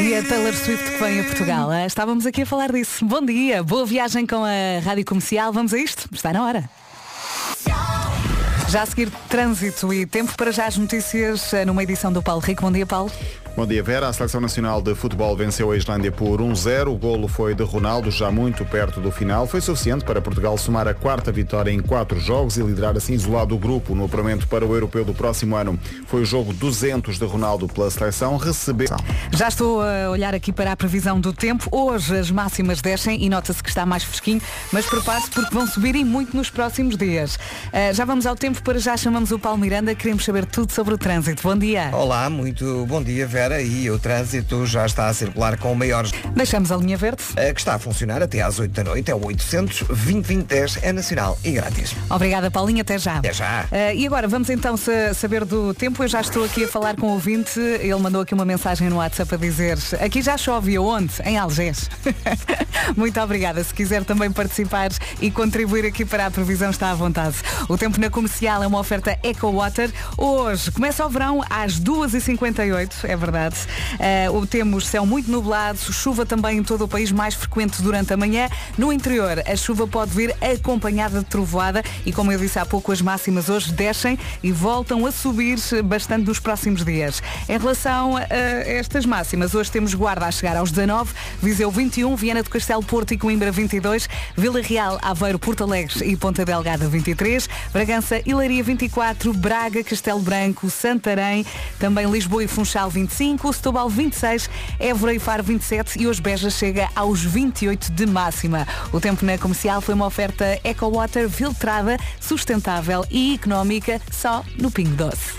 E a Taylor Swift que vem a Portugal. Estávamos aqui a falar disso. Bom dia, boa viagem com a Rádio Comercial. Vamos a isto? Está na hora. Já a seguir, trânsito e tempo para já as notícias ah, numa edição do Paulo Rico. Bom dia, Paulo. Bom dia, Vera. A Seleção Nacional de Futebol venceu a Islândia por 1-0. O golo foi de Ronaldo, já muito perto do final. Foi suficiente para Portugal somar a quarta vitória em quatro jogos e liderar assim isolado o grupo no apuramento para o europeu do próximo ano. Foi o jogo 200 de Ronaldo pela seleção. Recebeu... Já estou a olhar aqui para a previsão do tempo. Hoje as máximas descem e nota-se que está mais fresquinho, mas prepare-se porque vão subir e muito nos próximos dias. Ah, já vamos ao tempo, para já chamamos o Paulo Miranda. Queremos saber tudo sobre o trânsito. Bom dia. Olá, muito bom dia, Vera. E o trânsito já está a circular com maiores. Deixamos a linha verde. A que está a funcionar até às 8 da noite é o 800 2010 é nacional e grátis. Obrigada, Paulinho. Até já. Até já. Ah, e agora vamos então sa- saber do tempo. Eu já estou aqui a falar com o ouvinte. Ele mandou aqui uma mensagem no WhatsApp a dizer aqui já chove onde? Em Algés. Muito obrigada. Se quiser também participar e contribuir aqui para a previsão, está à vontade. O tempo na comercial é uma oferta Eco Water. Hoje começa o verão às 2h58, é verdade. Ah, o temos céu muito nublado, chuva também em todo o país, mais frequente durante a manhã. No interior, a chuva pode vir acompanhada de trovoada e, como eu disse há pouco, as máximas hoje descem e voltam a subir bastante nos próximos dias. Em relação a estas máximas, hoje temos Guarda a chegar aos 19, Viseu 21, Viana do Castelo, Porto e Coimbra 22, Vila Real, Aveiro, Porto Alegre e Ponta Delgada 23, Bragança Leiria 24, Braga, Castelo Branco, Santarém, também Lisboa e Funchal 25, Setúbal 26, Évora e Faro 27 e hoje Beja chega aos 28 de máxima. O tempo na comercial foi uma oferta Eco Water filtrada, sustentável e económica só no Pingo Doce.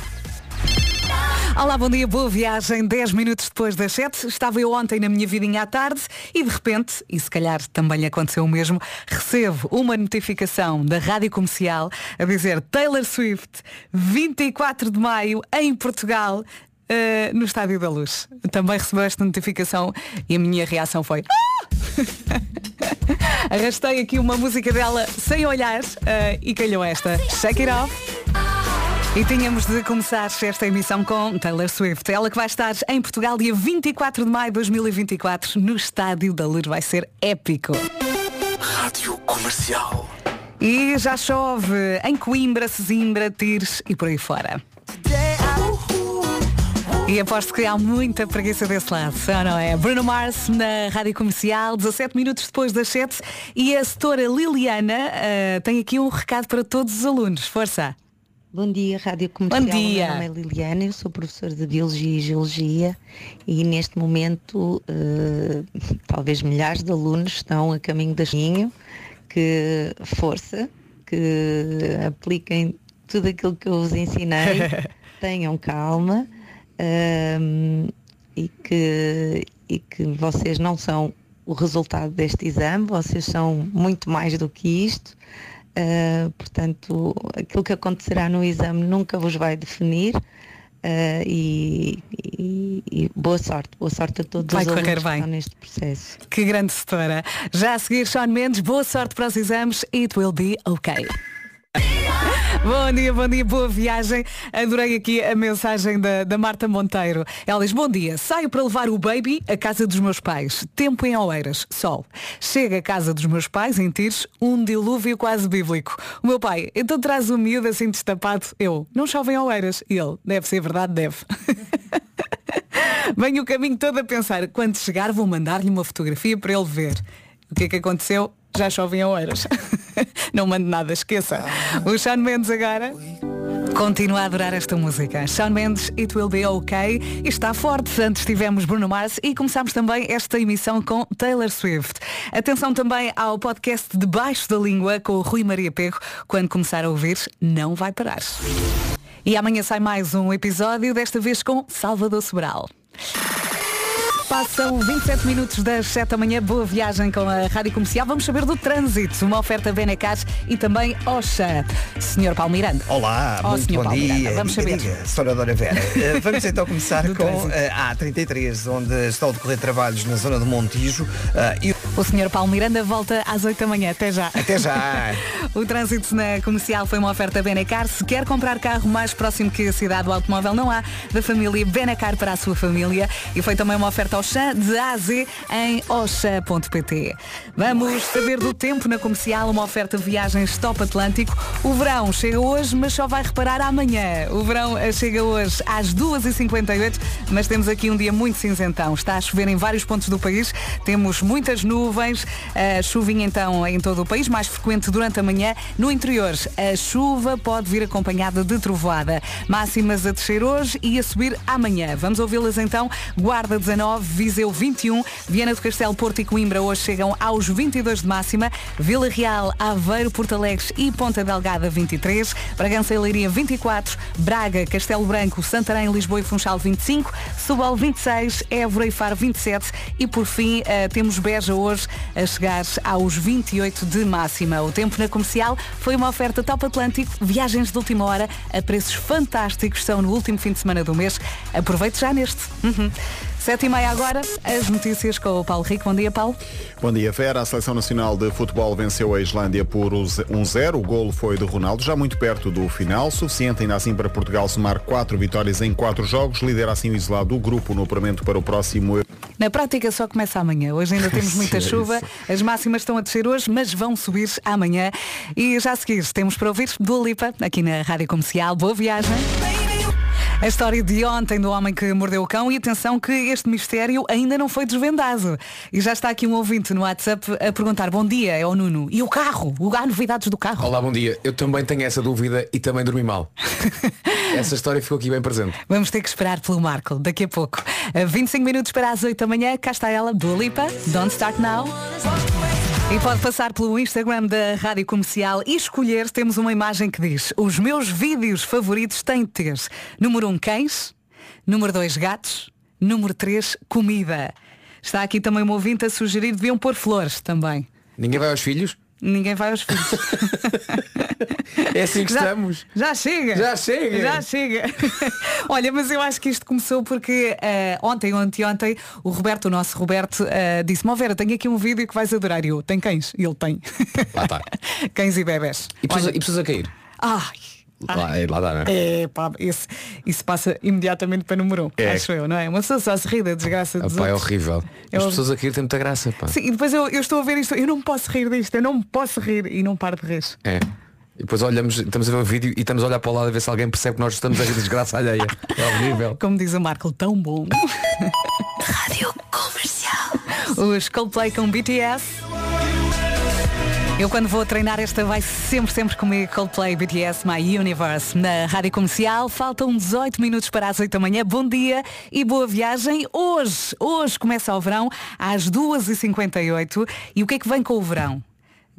Olá, bom dia, boa viagem. 10 minutos depois das 7. Estava eu ontem na minha vidinha à tarde e de repente, e se calhar também aconteceu o mesmo, recebo uma notificação da Rádio Comercial a dizer Taylor Swift, 24 de maio, em Portugal. Eh, no Estádio da Luz. Também recebeu esta notificação e a minha reação foi "Ah!" Arrastei aqui uma música dela sem olhar eh, e calhou esta. Shake it off. E tínhamos de começar esta emissão com Taylor Swift. Ela que vai estar em Portugal dia 24 de maio de 2024 no Estádio da Luz. Vai ser épico. Rádio Comercial. E já chove em Coimbra, Sesimbra, Tires e por aí fora. E aposto que há muita preguiça desse lado, não é? Bruno Mars na Rádio Comercial, 17 minutos depois das 7. E a setora Liliana eh, tem aqui um recado para todos os alunos. Força! Bom dia, Rádio Comercial. Bom dia. Meu nome é Liliana, eu sou professora de Biologia e Geologia e neste momento eh, talvez milhares de alunos estão a caminho da Ninho, que força, que apliquem tudo aquilo que eu vos ensinei, tenham calma ehm, e, que, e que vocês não são o resultado deste exame, vocês são muito mais do que isto. Uh, portanto, aquilo que acontecerá no exame nunca vos vai definir. uh, e, e- e boa sorte, boa sorte a todos Vai os correr alunos que bem. estão neste processo. Que grande setora. Já a seguir, Sean Mendes, boa sorte para os exames. It will be okay. Bom dia, bom dia, boa viagem. Adorei aqui a mensagem da, da Marta Monteiro. Ela diz, bom dia, saio para levar o baby à casa dos meus pais. Tempo em Oeiras, sol. Chega à casa dos meus pais, em Tires, um dilúvio quase bíblico. O meu pai, então traz o miúdo assim destapado. Eu, não chove em Oeiras. E ele, deve ser verdade, deve. Venho o caminho todo a pensar, quando chegar vou mandar-lhe uma fotografia para ele ver. O que é que aconteceu? Já chove em Oeiras. Não mando nada, esqueça. O Sean Mendes agora. Continua a adorar esta música. Sean Mendes, It Will Be. E está forte. Antes tivemos Bruno Mars e começámos também esta emissão com Taylor Swift. Atenção também ao podcast Debaixo da Língua com o Rui Maria Pego. Quando começar a ouvir, não vai parar. E amanhã sai mais um episódio, desta vez com Salvador Sobral. Passam 27 minutos das 7 da manhã. Boa viagem com a Rádio Comercial. Vamos saber do trânsito. Uma oferta Benecar e também Oxa. Senhor Palmiranda. Olá, Oh, muito senhor bom Paulo dia. Miranda, vamos saber. diga, Senhora Dona Vera. Eh, vamos então começar com eh, a A33, onde estão a decorrer trabalhos na zona do Montijo. eh, e O senhor Paulo Miranda volta às 8 da manhã. Até já. até já. O trânsito na comercial foi uma oferta Benecar. Se quer comprar carro mais próximo que a cidade do automóvel, não há. Da família Benecar para a sua família. E foi também uma oferta ao chá de A a Z em oxa.pt. Vamos saber do tempo na comercial. Uma oferta viagens top Atlântico. O verão chega hoje, mas só vai reparar amanhã. O verão eh, chega hoje às 2h58, mas temos aqui um dia muito cinzentão. Está a chover em vários pontos do país. Temos muitas nuvens. A chuvinha então em todo o país, mais frequente durante a manhã. No interior, a chuva pode vir acompanhada de trovoada. Máximas a descer hoje e a subir amanhã. Vamos ouvi-las então. Guarda 19, Viseu 21, Viana do Castelo, Porto e Coimbra hoje chegam aos 22 de máxima. Vila Real, Aveiro, Porto Alegre e Ponta Delgada 23, Bragança e Leiria 24, Braga, Castelo Branco, Santarém, Lisboa e Funchal 25, Subal 26, Évora e Faro 27 e por fim eh, temos Beja hoje a chegar aos 28 de máxima. O tempo na comercial foi uma oferta Top Atlântico, viagens de última hora a preços fantásticos, são no último fim de semana do mês. Aproveite já neste. Uhum. Sete e meia agora, as notícias com o Paulo Rico. Bom dia, Paulo. Bom dia, Vera. A Seleção Nacional de Futebol venceu a Islândia por 1-0. O golo foi de Ronaldo, já muito perto do final. Suficiente ainda assim para Portugal somar quatro vitórias em quatro jogos. Lidera assim o isolado do grupo no apuramento para o próximo Na prática só começa amanhã. Hoje ainda temos muita Sim, chuva. As máximas estão a descer hoje, mas vão subir amanhã. E já a seguir temos para ouvir do Lipa, aqui na Rádio Comercial. Boa viagem. A história de ontem do homem que mordeu o cão e atenção que este mistério ainda não foi desvendado. E já está aqui um ouvinte no WhatsApp a perguntar, bom dia, é o Nuno. E o carro? O- Há novidades do carro? Olá, bom dia. Eu também tenho essa dúvida e também dormi mal. essa história ficou aqui bem presente. Vamos ter que esperar pelo Marco daqui a pouco. A 25 minutos para as 8 da manhã, cá está ela, Dua Lipa, Don't Start Now. E pode passar pelo Instagram da Rádio Comercial e escolher, temos uma imagem que diz Os meus vídeos favoritos têm de ter. Número 1, um, cães. Número 2, gatos. Número 3, comida. Está aqui também uma ouvinte a sugerir Deviam pôr flores também. Ninguém vai aos filhos? Ninguém vai aos filhos É assim que Já- estamos. Já chega. Já chega. Já chega. Olha, mas eu acho que isto começou porque eh, ontem, ontem, ontem, o Roberto, o nosso Roberto, eh, disse-me, "Ó Vera, tenho aqui um vídeo que vais adorar. E eu, tem cães? E ele tem. Lá está. cães e bebés. E precisa, Olha, e precisa cair. Ai. Lá, é, lá dá, não é? É, pá, esse, isso passa imediatamente para número um, É. acho eu, não é? Uma pessoa só se ri da desgraça dos Ah, pá, é outros. horrível. É As horrível. pessoas a cair têm muita graça, pá. Sim, e depois eu, eu estou a ver isto, eu não me posso rir disto, eu não me posso rir e não paro de rir. É. E depois olhamos, estamos a ver o vídeo e estamos a olhar para o lado a ver se alguém percebe que nós estamos a rir de desgraça alheia. É horrível. Como diz o Marco, tão bom. Rádio Comercial. Os Coldplay com BTS. Eu quando vou treinar esta vai sempre, sempre comigo Coldplay BTS My Universe na Rádio Comercial. Faltam 18 minutos para as 8 da manhã. Bom dia e boa viagem. Hoje, hoje começa o verão às 2h58. E o que é que vem com o verão?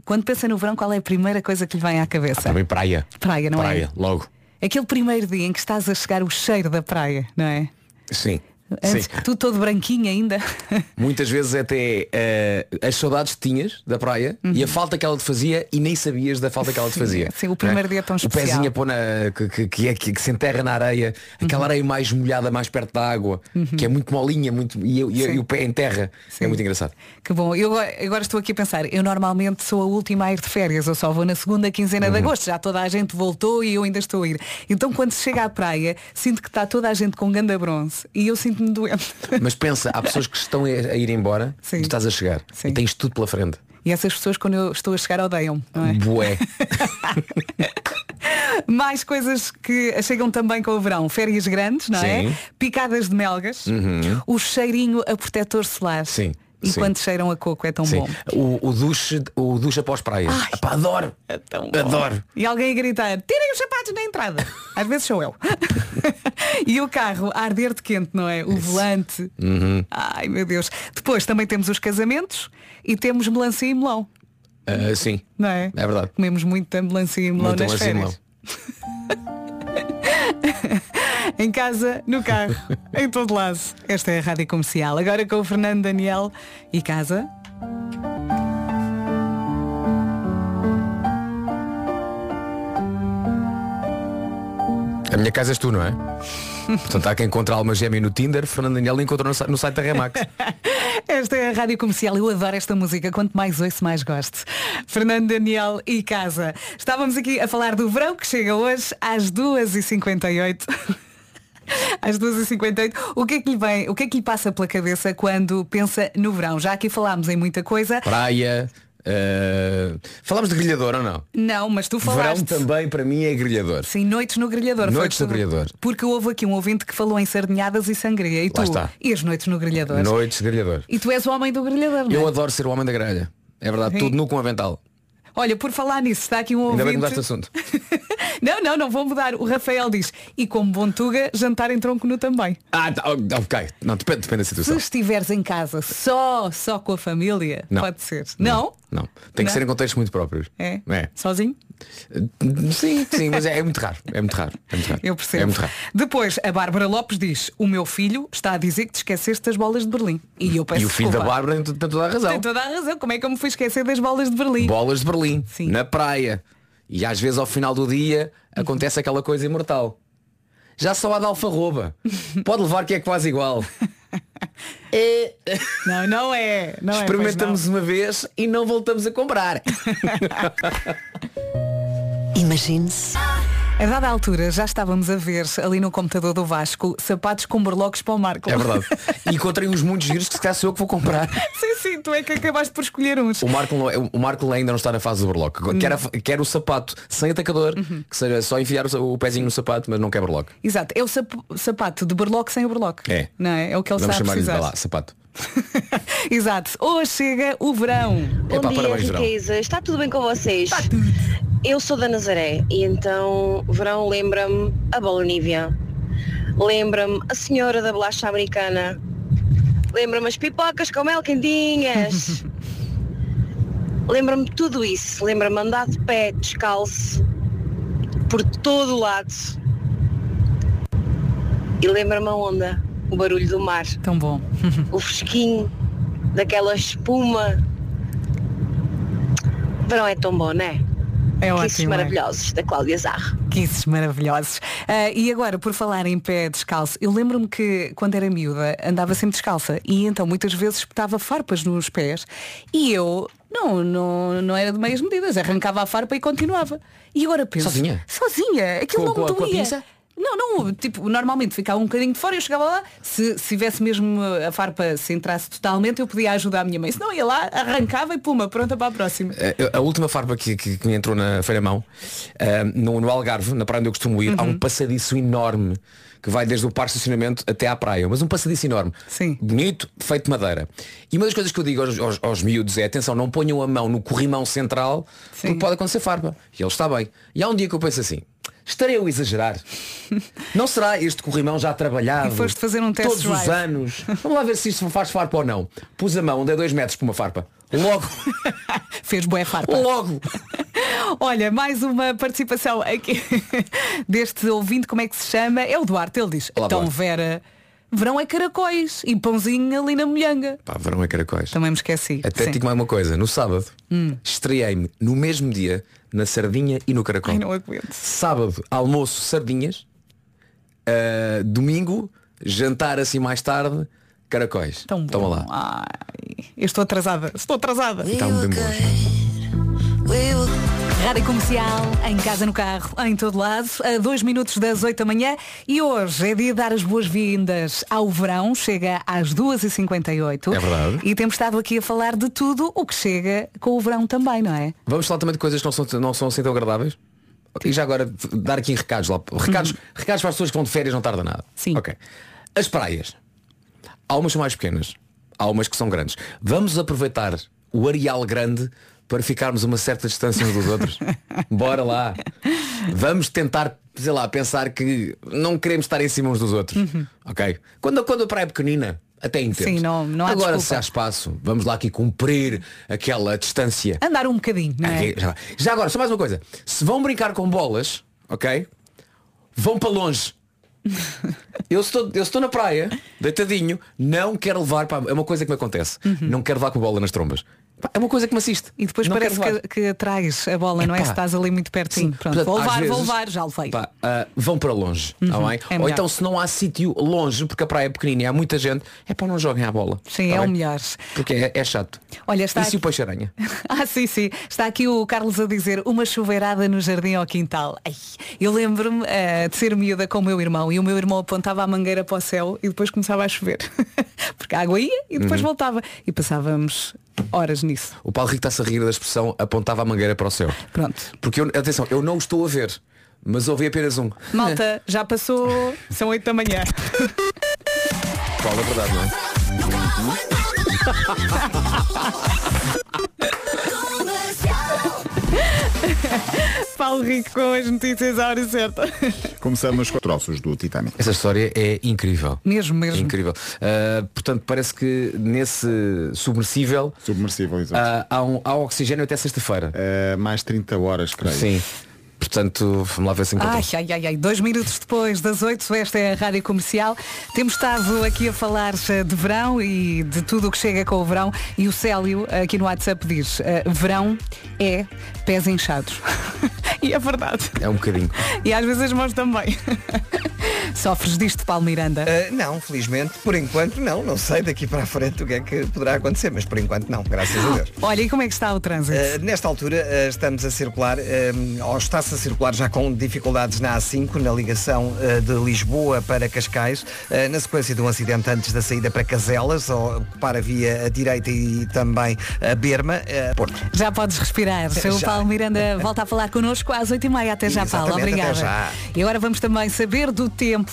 Quando pensa no verão, qual é a primeira coisa que lhe vem à cabeça? Também praia. Praia, não praia, é? logo. Aquele primeiro dia em que estás a chegar o cheiro da praia, não é? Sim. Antes, Sim. tu todo branquinho ainda. Muitas vezes até eh, as saudades que tinhas da praia e a falta que ela te fazia e nem sabias da falta que ela te Uhum. Sim, fazia. sim, o primeiro não é? dia é tão O especial. pezinho a pôr na, que, que, que é, que, que se enterra na areia, aquela Uhum. areia mais molhada, mais perto da água, que é muito molinha, muito, e, e, e o pé enterra. Sim. É muito engraçado. Que bom, eu agora- estou aqui a pensar, eu normalmente sou a última a ir de férias, eu só vou na segunda quinzena Uhum. de agosto, já toda a gente voltou e eu ainda estou a ir. Então quando se chega à praia, sinto que está toda a gente com ganda bronze e eu sinto-me doente. Mas pensa, há pessoas que estão a, ir embora Sim. e tu estás a chegar Sim. e tens tudo pela frente. E essas pessoas quando eu estou a chegar odeiam, não é? Bué. Mais coisas que chegam também com o verão. Férias grandes, não é? Sim. Uhum. Picadas de melgas, o cheirinho a protetor solar. Sim, E sim. quando cheiram a coco é tão Sim. bom. O, o duche, o duche após praia. Ai. Epá, adoro. É tão bom. Adoro. E alguém a gritar, tirem os sapatos na entrada. Às vezes sou eu. e o carro a arder de quente, não é? O volante. Uhum. Ai meu Deus. Depois também temos os casamentos e temos melancia e melão. Ah, sim. Não é? É verdade. Comemos muita melancia e melão Muito nas e férias. em casa, no carro, em todo lado. Esta é a Rádio Comercial. Agora com o Fernando Daniel e casa. A minha casa és tu, não é? Portanto, há quem encontrar alma gêmea no Tinder, Fernando Daniel encontrou no site da Remax. Esta é a Rádio Comercial. Eu adoro esta música. Quanto mais ouço, mais gosto. Fernando Daniel e Casa. Estávamos aqui a falar do verão que chega hoje às 2h58. Às 2h58. O que é que lhe vem, o que é que lhe passa pela cabeça quando pensa no verão? Já aqui falámos em muita coisa. Praia. eh, Falámos de grelhador ou não? Não, mas tu Verão falaste. também para mim é grelhador. Sim, noites no grelhador. Noites no grelhador. Porque houve aqui um ouvinte que falou em sardinhadas e sangria. E tu? Lá está. E as noites no grelhador? Noites de grelhador. E tu és o homem do grelhador, não é? Eu adoro ser o homem da grelha. É verdade, Sim. tudo nu com avental. Olha, por falar nisso, está aqui um Ainda bem que ouvinte. mudaste de assunto. Não, não, não vou mudar. O Rafael diz, e como bom tuga, jantar em tronco nu também. Ah, tá, ok. Não, depende, depende da Se situação. estiveres em casa só, só com a família, Não. pode ser. Não? Não. Tem que Não? ser em contextos muito próprios. É? É. Sozinho? Sim, sim, mas é, é muito raro. É muito raro. É muito raro. Eu percebo. É muito raro. Depois, a Bárbara Lopes diz, o meu filho está a dizer que te esqueceste das bolas de Berlim. E eu peço E o filho da desculpa. Bárbara tem tem toda a razão. Tem toda a razão. Como é que eu me fui esquecer das bolas de Berlim? Bolas de Berlim, Sim. na praia. E às vezes ao final do dia acontece aquela coisa imortal. Já só há de alfarroba. Pode levar que é quase igual. É, Não, não é. Não é, experimentamos pois uma vez e não voltamos a comprar. Imagine-se. A dada altura já estávamos a ver ali no computador do Vasco sapatos com berloques para o Marco. É verdade. E encontrei uns muitos giros que se calhar sou eu que vou comprar. sim, sim, tu é que acabaste por escolher uns. O Marco, é- o Marco ainda não está na fase do berloque. Quer, a- quer o sapato sem atacador, Uhum. que seja só enfiar o, o pezinho no sapato, mas não quer berloque. Exato, é o sap- sapato de berloque sem o berloque. É. Não é? É o que ele Vamos está a precisar. vai lá, sapato. Exato. Hoje chega o verão. Bom Epá, dia, parabéns, verão. riqueza. Está tudo bem com vocês? Eu sou da Nazaré e então verão lembra-me a bola Nívea. Lembra-me a senhora da bolacha americana. Lembra-me as pipocas com mel quentinhas. lembra-me tudo isso. Lembra-me andar de pé, descalço, por todo o lado. E lembra-me a onda, o barulho do mar Tão bom. o fresquinho daquela espuma. Verão é tão bom, não é? É Kisses ótimo. é? maravilhosos da Cláudia Zarro. Kisses maravilhosos. Ah, e agora, por falar em pé descalço, eu lembro-me que quando era miúda andava sempre descalça e então muitas vezes espetava farpas nos pés e eu não, não, não era de meias medidas, arrancava a farpa e continuava. E agora penso. Sozinha? Sozinha. Aquilo Com- não com me com a doía. pinça? Não, não, tipo, normalmente ficava um bocadinho de fora, eu chegava lá, se, se tivesse mesmo a farpa se entrasse totalmente, eu podia ajudar a minha mãe. Se não ia lá, arrancava e puma, pronta para a próxima. A, a última farpa que, que, que me entrou na feira-mão, ah, no, no Algarve, na praia onde eu costumo ir, há Uhum. um passadiço enorme que vai desde o parque de estacionamento até à praia. Mas um passadiço enorme. Sim. Bonito, feito de madeira. E uma das coisas que eu digo aos, aos, aos miúdos é, atenção, não ponham a mão no corrimão central, Sim. porque pode acontecer farpa. E ele está bem. E há um dia que eu penso assim, estarei eu a exagerar? Não será este corrimão já trabalhado? E foste fazer um test Todos os anos. Vamos lá ver se isto faz farpa ou não. Pus a mão, dei dois metros para uma farpa. Logo, Fez boé farpa. logo. Olha, mais uma participação aqui deste ouvinte, como é que se chama? É o Duarte, ele diz, Olá, então Duarte. Vera, verão é caracóis e pãozinho ali na molhanga. Pá, verão é caracóis. Também me esqueci. Até Sim. Hum. digo mais uma coisa, no sábado estreiei-me no mesmo dia na sardinha e no caracol. Ai, não aguento. Sábado, almoço, sardinhas. Ah, domingo, jantar assim mais tarde, caracóis. Tão bom. Toma lá. Ai, eu estou atrasada, estou atrasada. Está bem bom. Rádio Comercial, em casa, no carro, em todo lado, a dois minutos das 8 da manhã e hoje é dia de dar as boas-vindas ao verão, chega às 2h58 É verdade. e temos estado aqui a falar de tudo o que chega com o verão também, não é? Vamos falar também de coisas que não são, não são assim tão agradáveis? E já agora dar aqui recados lá. Recados, recados para as pessoas que vão de férias não tarda nada. Uhum. Sim. Ok. As praias. Há umas são mais pequenas. Há umas que são grandes. Vamos aproveitar o areal grande para ficarmos uma certa distância uns dos outros. Bora lá. Vamos tentar, sei lá, pensar que não queremos estar em cima uns dos outros. Ok? Quando, quando a praia é pequenina, até entendo. Uhum. Sim, não- não há Agora desculpa. se há espaço, vamos lá aqui cumprir aquela distância. Andar um bocadinho, não é? Já, já agora, só mais uma coisa. Se vão brincar com bolas, ok? Vão para longe. Eu estou, eu estou na praia, deitadinho, não quero levar, pá, é uma coisa que me acontece. Não quero levar com a bola nas trombas. É uma coisa que me assiste. E depois Não parece que, que traz a bola, não é? Se estás ali muito pertinho. Pronto, Portanto, vou levar, vou vezes, levar, já levei. pá, ah, vão para longe, tá bem? é Ou então se não há sítio longe, porque a praia é pequenina e há muita gente, é para não joguem à bola. Sim, tá é o bem? melhor. Porque é, é chato. Olha, está e se aqui- o peixe-aranha? Ah, sim, sim. Está aqui o Carlos a dizer uma chuveirada no jardim ao quintal. Ai, eu lembro-me eh, de ser miúda com o meu irmão e o meu irmão apontava a mangueira para o céu e depois começava a chover. Porque a água ia e Uhum. depois voltava. E passávamos horas nisso. O Paulo Rico está-se a rir da expressão apontava a mangueira para o céu. Pronto. Porque eu, atenção, eu não o estou a ver, mas ouvi apenas um. Malta, já passou, são 8 da manhã. Paulo, é verdade, não é? Paulo Rico com as notícias à hora certa. Começamos com troços do Titanic. Essa história é incrível. Mesmo, mesmo. Incrível. Ah, portanto, parece que nesse submersível Submersível, exato. ah, há, um, há oxigênio até sexta-feira. Eh, mais 30 horas, creio. Sim. Portanto, vamos lá ver se encontramos. Ai, ai, ai, ai, dois minutos depois das oito, esta é a Rádio Comercial. Temos estado aqui a falar eh, de verão e de tudo o que chega com o verão. E o Célio, aqui no WhatsApp, diz, eh, verão é pés inchados. e é verdade. É um bocadinho. E às vezes as mãos também. Sofres disto, Paulo Miranda? Ah, não, felizmente, por enquanto não. Não sei daqui para a frente o que é que poderá acontecer, mas por enquanto não, graças a Deus. Olha, e como é que está o trânsito? Uh, nesta altura uh, estamos a circular, ou está-se a circular já com dificuldades na A5, na ligação uh, de Lisboa para Cascais, uh, na sequência de um acidente antes da saída para Caselas, ou para a via direita e também a Berma, uh, Porto. Já podes respirar. O. Paulo Miranda volta a falar connosco às 8h30. Até já, Paulo. Obrigada. já. E agora vamos também saber do tempo.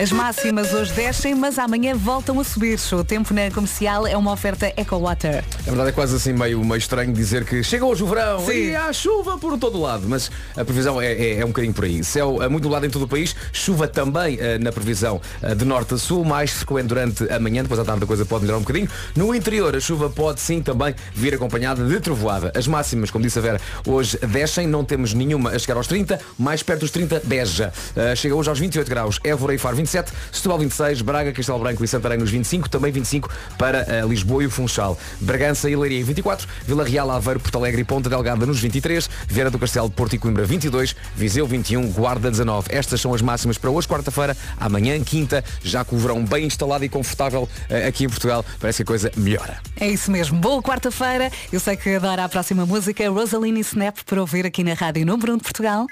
As máximas hoje descem, mas amanhã voltam a subir. O tempo na comercial é uma oferta EcoWater. A verdade é quase assim meio, meio estranho dizer que chega hoje o verão Sim. e há chuva por todo lado, mas a previsão é, é, é um bocadinho por aí. Céu eh, muito nublado em todo o país, chuva também eh, na previsão eh, de norte a sul, mais frequente durante a manhã, depois à tarde a coisa pode melhorar um bocadinho. No interior a chuva pode sim também vir acompanhada de trovoada. As máximas, como disse a Vera, hoje descem, não temos nenhuma a chegar aos 30, mais perto dos 30, Beja. Eh, chega hoje aos 28 graus, Évora e Faro 27, Setúbal 26, Braga, Castelo Branco e Santarém nos 25, também 25 para eh, Lisboa e o Funchal. Bragança e Leiria 24, Vila Real, Aveiro, Porto Alegre e Ponta Delgada nos 23, Vieira do Castelo, Porto e Coimbra 22, Viseu 21, Guarda 19. Estas são as máximas para hoje, quarta-feira, amanhã, quinta, já com o verão bem instalado e confortável eh, aqui em Portugal, parece que a coisa melhora. É isso mesmo. Boa quarta-feira. Eu sei que adora a próxima música, Rosaline Snap, para ouvir aqui na Rádio Número 1 de Portugal.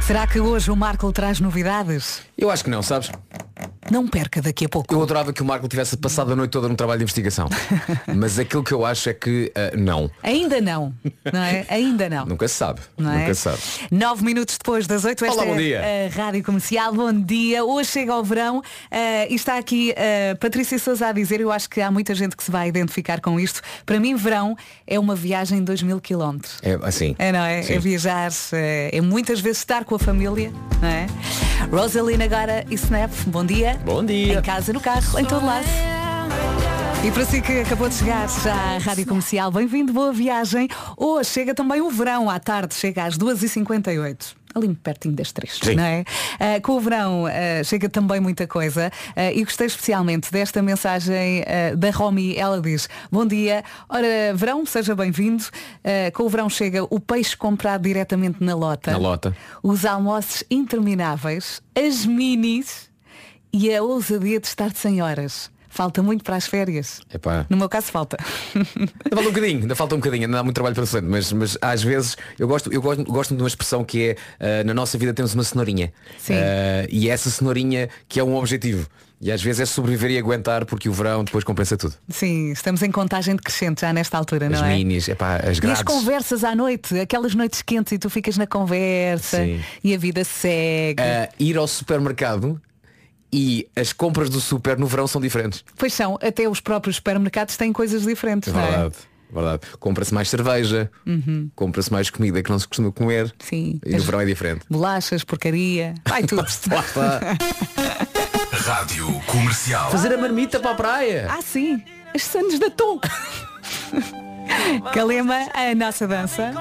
Será que hoje o Marco traz novidades? Eu acho que não, sabes? Não perca daqui a pouco. Eu adorava que o Marco tivesse passado a noite toda num trabalho de investigação. Mas aquilo que eu acho é que eh, não. Ainda não, não é? Ainda não. Nunca se sabe. Não é? Nunca se sabe. Nove minutos depois das oito, esta Olá, bom é dia. a Rádio Comercial. Bom dia. Hoje chega ao verão eh, e está aqui a Patrícia Sousa a dizer, eu acho que há muita gente que se vai identificar com isto. Para mim, verão é uma viagem de dois mil quilómetros. É assim. É, não é? Sim. É viajar, é, é muitas vezes estar com a família, não é? Rosalina agora e Snap, bom dia. Bom dia. Em casa, no carro, em todo lado. E para si que acabou de chegar já à Rádio Comercial, bem-vindo, boa viagem. Hoje chega também o verão à tarde, chega às 2h58. Ali pertinho das três, Sim. não é? Ah, com o verão ah, chega também muita coisa ah, e gostei especialmente desta mensagem da Romy. Ela diz, bom dia, ora, verão, seja bem-vindo. Com o verão chega o peixe comprado diretamente na lota. Na lota. Os almoços intermináveis, as minis e a ousadia de estar de 100 horas. Falta muito para as férias. Epá. No meu caso falta. Ainda falta um bocadinho, ainda falta um bocadinho, ainda há muito trabalho pela frente, mas, mas às vezes eu gosto, eu gosto, gosto de uma expressão que é ah, na nossa vida temos uma cenourinha. Sim. Ah, e é essa cenourinha que é um objetivo. E às vezes é sobreviver e aguentar porque o verão depois compensa tudo. Sim, estamos em contagem decrescente já nesta altura, As não é? minis, epá, as E as conversas à noite, aquelas noites quentes e tu ficas na conversa Sim. e a vida segue. Ah, ir ao supermercado e as compras do super no verão são diferentes. Pois são, até os próprios supermercados têm coisas diferentes, É não é? verdade. Verdade. Compra-se mais cerveja, compra-se mais comida que não se costuma comer. Sim. E no verão é diferente. Bolachas, porcaria, vai tudo. Rádio Comercial. Fazer a marmita para a praia. ah, sim, as sandes da Tom. Calema, a nossa dança.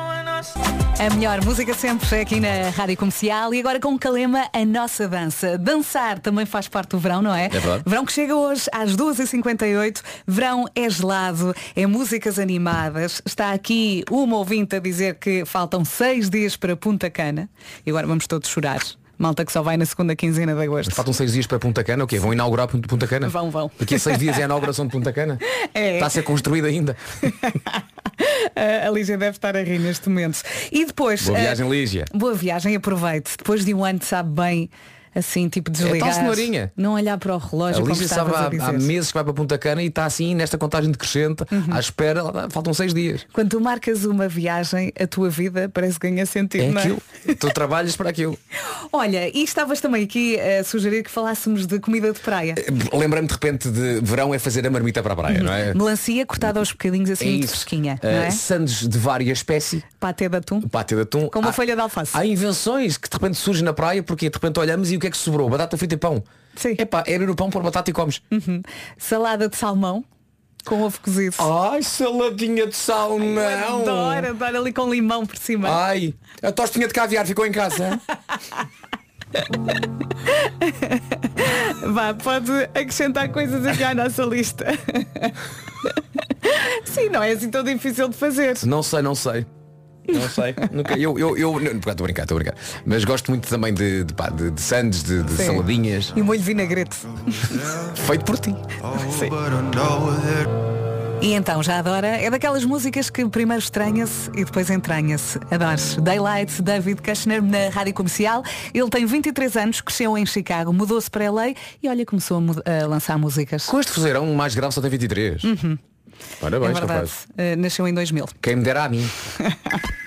A melhor música sempre aqui na Rádio Comercial e agora com Calema, a nossa dança. Dançar também faz parte do verão, não é? verdade. Verão que chega hoje às 2h58. Verão é gelado, é músicas animadas. Está aqui uma ouvinte a dizer que faltam seis dias para Punta Cana. E agora vamos todos chorar. Malta que só vai na segunda quinzena de agosto. Faltam seis dias para Punta Cana, o quê? Vão inaugurar Punta Punta Cana? Vão, vão. Daqui a seis dias é a inauguração de Punta Cana? É. Está a ser construída ainda. A Lígia deve estar a rir neste momento. E depois. Boa eh, viagem, Lígia. Boa viagem, aproveite. Depois de um ano sabe bem, assim, tipo desligar. senhorinha. Não olhar para o relógio A Lígia a há, há meses que vai para Punta Cana e está assim nesta contagem decrescente, à espera, faltam seis dias. Quando tu marcas uma viagem, a tua vida parece que ganha sentido. É não é? aquilo. tu trabalhas para aquilo. Olha, e estavas também aqui a sugerir que falássemos de comida de praia. Lembrei-me de repente de verão é fazer a marmita para a praia, não é? Melancia cortada aos bocadinhos assim, É muito isso. fresquinha. Uh, não é? sandes de várias espécies, Paté de atum. pate de atum. Com uma Há- folha de alface. Há invenções que de repente surgem na praia porque de repente olhamos e que é que sobrou? Batata frita e pão. Sim. Epá, é abrir o pão, pôr batata e comes. Salada de salmão com ovo cozido. Ai, saladinha de salmão. Adoro, adoro ali com limão por cima. Ai, a tostinha de caviar ficou em casa. Vá, pode acrescentar coisas aqui à nossa lista. Sim, não é assim tão difícil de fazer. não sei, não sei. Não sei. Nunca, eu, eu, eu, não, estou a brincar, estou a brincar. Mas gosto muito também de, de, pá, de, de sandes, de, de Sim. saladinhas. E molho vinagrete. Feito por ti. E então, já adora? É daquelas músicas que primeiro estranha-se e depois entranha-se. Adores. Daylight, David Kushner na Rádio Comercial. Ele tem 23 anos, cresceu em Chicago, mudou-se para LA e olha, começou a, a lançar músicas. Com este fuzeirão, o mais grave só tem 23. é Parabéns, verdade. rapaz. Uh, nasceu em 2000. Quem me dera a mim.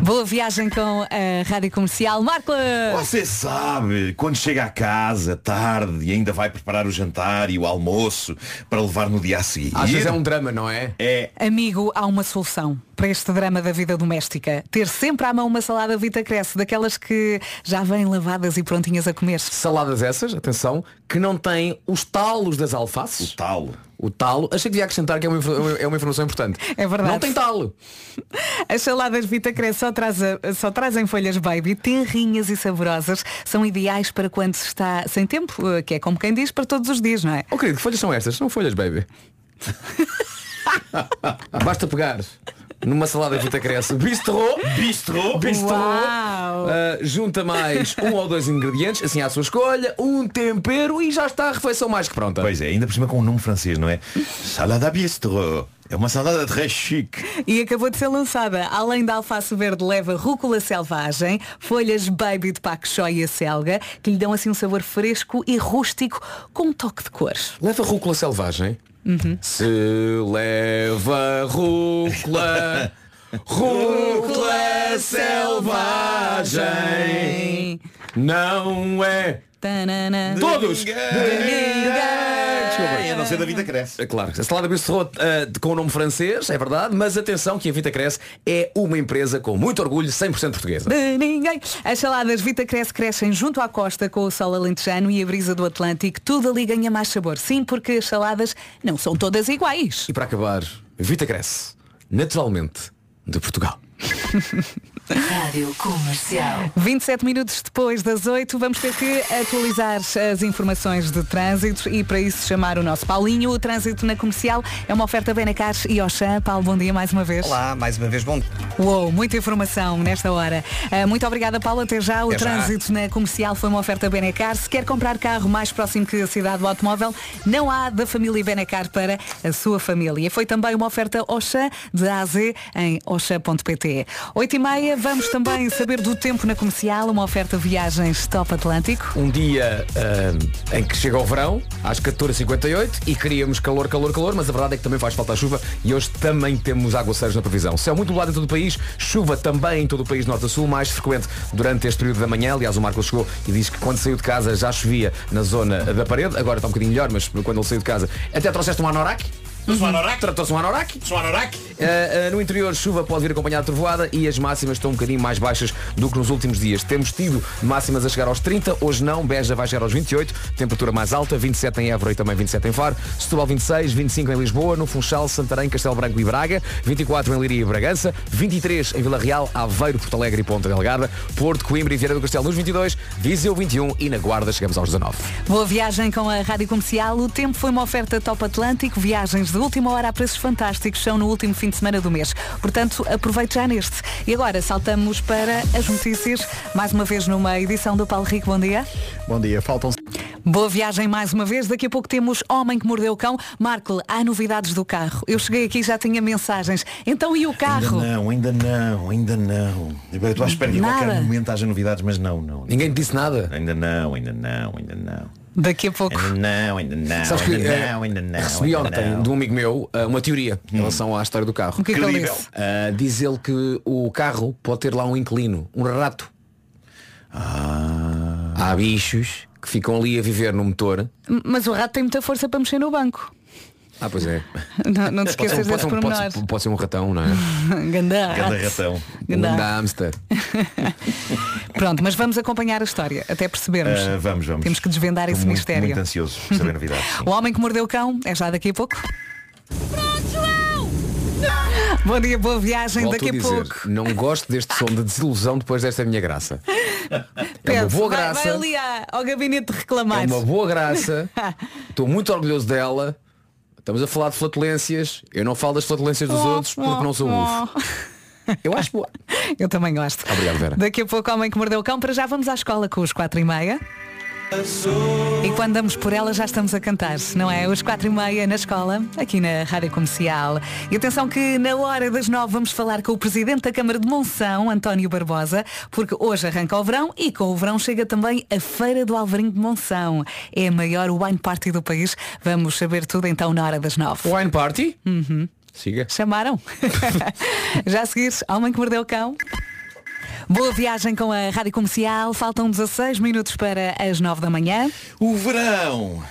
Boa viagem com a Rádio Comercial. Marco! Você sabe, quando chega a casa tarde e ainda vai preparar o jantar e o almoço para levar no dia a seguir. Às vezes é um drama, não é? É, Amigo, há uma solução para este drama da vida doméstica. Ter sempre à mão uma salada Vita Cresce, daquelas que já vêm lavadas e prontinhas a comer. Saladas essas, atenção, que não têm os talos das alfaces. o tal. O talo, achei que devia acrescentar que é uma, infor- é uma informação importante. É verdade. Não tem talo. As saladas Vita Cresce só, traz só trazem folhas baby, tenrinhas e saborosas. São ideais para quando se está sem tempo, eh, que é como quem diz, para todos os dias, não é? Oh querido, que folhas são estas? São folhas, baby. Basta pegar numa salada Vita Cresce bistrô, Bistrô. bistrô, Uau! ah, junta mais um ou dois ingredientes, assim à sua escolha, um tempero e já está a refeição mais que pronta. Pois é, ainda por cima com um nome francês, não é? Salada bistrô. É uma salada très chique. E acabou de ser lançada. Além da alface verde, leva rúcula selvagem, folhas baby de pak choi e acelga, que lhe dão assim um sabor fresco e rústico com um toque de cor. Leva rúcula selvagem. Uhum. Se leva rúcula, rúcula selvagem, não é. Tanana. Todos! É, a não ser da vida cresce. É Claro, a salada bistrô eh, de- com o nome francês, é verdade, mas atenção que a Vita Cresce é uma empresa com muito orgulho, 100% portuguesa. De ninguém. As saladas Vita Cresce crescem junto à costa com o sol alentejano e a brisa do Atlântico. Tudo ali ganha mais sabor. Sim, porque as saladas não são todas iguais. E para acabar, Vita Cresce, naturalmente, de Portugal. Rádio Comercial. 27 minutos depois das 8, vamos ter que atualizar as informações de trânsito e para isso chamar o nosso Paulinho. O trânsito na comercial é uma oferta Benacar e Oxã. Paulo, bom dia mais uma vez. Olá, mais uma vez bom. Uou, muita informação nesta hora. Ah, muito obrigada, Paulo. Até já. O Até já. trânsito na comercial foi uma oferta Benecar. Se quer comprar carro mais próximo que a cidade do automóvel, não há da família Benecar para a sua família. Foi também uma oferta Oxã de A a Z em oxa.pt. 8 e meia, vamos também saber do tempo na comercial, uma oferta viagens Top Atlântico. Um dia ah, em que chega o verão, às 14h58, e queríamos calor, calor, calor, mas a verdade é que também faz falta a chuva e hoje também temos aguaceiros na previsão. Céu muito nublado em todo o país, chuva também em todo o país norte a sul, mais frequente durante este período da manhã. Aliás, o Marcos chegou e disse que quando saiu de casa já chovia na zona da parede, agora está um bocadinho melhor, mas quando ele saiu de casa até trouxeste um anorak. Um anorak? Tratou-se um anorak. Um anorak? Uh, uh, no interior, chuva pode vir acompanhada de trovoada e as máximas estão um bocadinho mais baixas do que nos últimos dias. Temos tido máximas a chegar aos 30, hoje não, Beja vai chegar aos 28, temperatura mais alta, 27 em Évora e também 27 em Faro, Setúbal 26, 25 em Lisboa, no Funchal, Santarém, Castelo Branco e Braga, 24 em Liria e Bragança, 23 em Vila Real, Aveiro, Porto Alegre e Ponta Delgada, Porto, Coimbra e Vieira do Castelo nos 22, Viseu 21 e na Guarda chegamos aos 19. Boa viagem com a Rádio Comercial. O tempo foi uma oferta Top Atlântico. Viagens de última hora a preços fantásticos são no último fim de semana do mês. Portanto, aproveite já neste. E agora saltamos para as notícias. Mais uma vez numa edição do Paulo Rico. Bom dia. Bom dia, faltam Boa viagem mais uma vez. Daqui a pouco temos Homem que Mordeu o Cão. Marco, há novidades do carro. Eu cheguei aqui e já tinha mensagens. Então e o carro? Ainda não, ainda não, ainda não. Eu estou à espera que a qualquer momento haja novidades, mas não, não. Ninguém te disse nada. Ainda não, ainda não, ainda não. Daqui a pouco. Ainda não, ainda não, Sabes que, ainda eh, não, ainda não. recebi ainda ontem não. Hum. de um amigo meu uh, uma teoria em relação à história do carro. O que é que ele? Uh, diz ele que o carro pode ter lá um inquilino, um rato. Ah. Há bichos que ficam ali a viver no motor. Mas o rato tem muita força para mexer no banco. Ah, pois é. Não, não te Pode ser, esqueças pode, desses ser, pode, pormenores. ser, pode ser um ratão, não é? Ganda Ganda ratão. Ganda. grande hamster. Pronto, mas vamos acompanhar a história, até percebermos. Ah, vamos, vamos. Temos que desvendar Estou esse muito, mistério. Muito ansioso por saber novidades. O Homem que Mordeu o Cão é já daqui a pouco. Bom dia, boa viagem. Volto daqui a a dizer, pouco. não gosto deste som de desilusão depois desta minha graça. É uma boa vai- graça. Vai, ali à- ao gabinete de É reclamar. uma boa graça. Estou muito orgulhoso dela. Estamos a falar de flatulências. Eu não falo das flatulências dos outros porque não sou ufo. Eu acho boa. Eu também gosto. Obrigado, Vera. Daqui a pouco, Homem que Mordeu o Cão. Para já vamos à escola com os quatro e meia. E quando damos por ela já estamos a cantar, não é? Os quatro e meia na escola, aqui na Rádio Comercial. E atenção que na hora das nove vamos falar com o Presidente da Câmara de Monção, António Barbosa, porque hoje arranca o verão e com o verão chega também a Feira do Alvarinho de Monção. É a maior wine party do país. Vamos saber tudo então na hora das nove. Wine Party? Siga. Chamaram? Já a seguir, Homem que Mordeu o Cão. Boa viagem com a Rádio Comercial. Faltam 16 minutos para as 9 da manhã. O verão.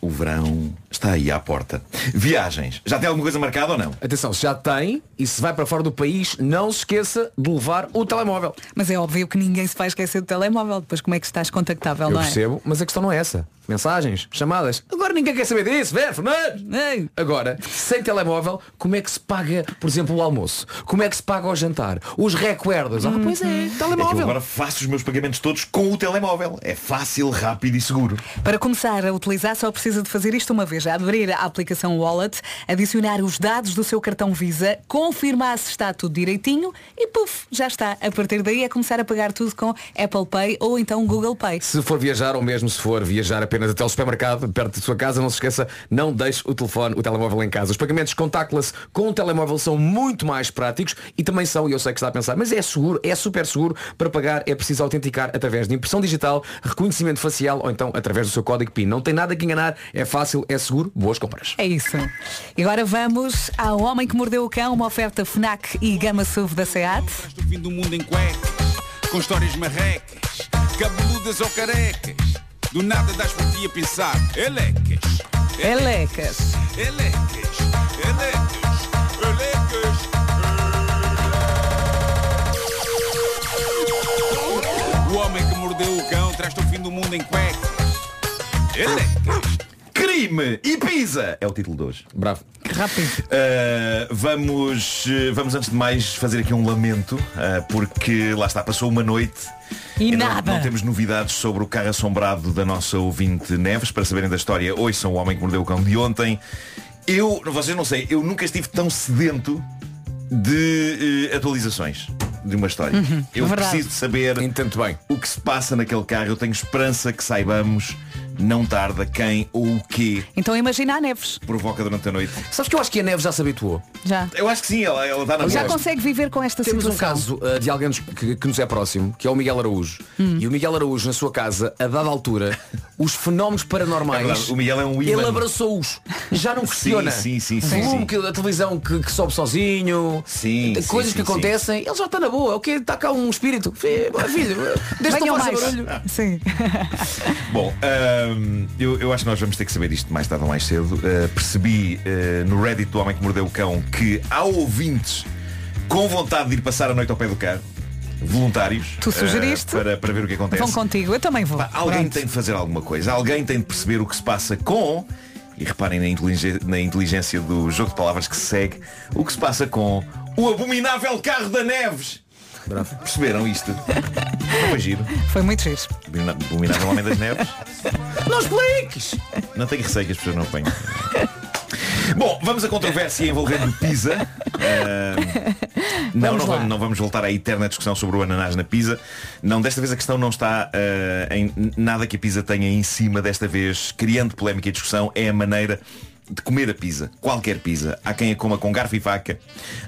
O verão está aí à porta. Viagens. Já tem alguma coisa marcada ou não? Atenção, se já tem e se vai para fora do país, não se esqueça de levar o telemóvel. Mas é óbvio que ninguém se vai esquecer do telemóvel. Depois como é que estás contactável, Eu não é? percebo, mas a questão não é essa. Mensagens, chamadas. Agora ninguém quer saber disso, Vera Fernandes. Ei, Agora, sem telemóvel, como é que se paga, por exemplo, o almoço? Como é que se paga o jantar? Os recuerdos? Ah, pois é, É que eu telemóvel. agora faço os meus pagamentos todos com o telemóvel. É fácil, rápido e seguro. Para começar a utilizar só precisa de fazer isto uma vez. Abrir a aplicação Wallet, adicionar os dados do seu cartão Visa, confirmar se está tudo direitinho e puf, já está. A partir daí é começar a pagar tudo com Apple Pay ou então Google Pay. Se for viajar ou mesmo se for viajar apenas até o supermercado, perto da sua casa, não se esqueça, não deixe o telefone, o telemóvel em casa. Os pagamentos contactless com o telemóvel são muito mais práticos e também são, e eu sei que está a pensar, mas é seguro, é super seguro, para pagar é preciso autenticar através de impressão digital, reconhecimento facial ou então através do seu código PIN. Não tem nada que enganar, é fácil, é seguro, boas compras. É isso. E agora vamos ao Homem que Mordeu o Cão, uma oferta FNAC e Gama SUV da SEAT. do fim do mundo em cuecas, com histórias marrecas, cabeludas ou carecas. Do nada das por ti a pensar, elecas, Elecas. elecas, elecas, elecas. O homem que mordeu o cão traz-te o fim do mundo em cuecas. Elecas. Crime e Pisa é o título de hoje. Bravo. Rápido. Uh, vamos, uh, vamos antes de mais fazer aqui um lamento, uh, porque lá está, passou uma noite E não- nada. Não, temos novidades sobre o carro assombrado da nossa ouvinte Neves. Para saberem da história, hoje são o homem que mordeu o cão de ontem. Eu, vocês não sei, eu nunca estive tão sedento de uh, atualizações de uma história. eu verdade. preciso de saber Entendo bem. o que se passa naquele carro. Eu tenho esperança que saibamos, não tarda, quem ou o que Então imagina a Neves. provoca durante a noite. Sabes que eu acho que a Neve já se habituou. Já. Eu acho que sim, ela, ela está na Já boa. consegue viver com esta Temos um situação. caso uh, de alguém nos- que, que nos é próximo, que é o Miguel Araújo. E o Miguel Araújo, na sua casa, a dada altura, os fenómenos paranormais. É o Miguel é um imã. Ele abraçou-os. Já não questiona. Sim, sim, sim, O sim, volume sim. que a televisão que, que sobe sozinho. Sim, coisas sim, que sim. acontecem. Ele já está na boa. O que Está cá um espírito. Filho, Venham não mais. barulho. Sim. Bom, ahm, eu, eu acho que nós vamos ter que saber isto mais tarde ou mais cedo. Ah, percebi ah, no Reddit do Homem que Mordeu o Cão que há ouvintes com vontade de ir passar a noite ao pé do carro, voluntários, Tu sugeriste? ah, para, para ver o que acontece. Vão contigo, eu também vou. Pá, alguém Pronto. tem de fazer alguma coisa, alguém tem de perceber o que se passa com, e reparem na inteligência, na inteligência do jogo de palavras que se segue, o que se passa com o abominável carro da Neves. Bravo. Perceberam isto? Foi giro. Foi muito giro. Abominável Homem das Neves. Não expliques! Não tenho receio que as pessoas não apanhem. Bom, vamos à controvérsia envolvendo Pisa. Ah, não, Vamos não vamos, não vamos voltar à eterna discussão sobre o ananás na Pisa. Não, desta vez a questão não está ah, em nada que a Pisa tenha em cima, desta vez, criando polémica e discussão, é a maneira de comer a pizza, qualquer pizza. Há quem a coma com garfo e faca,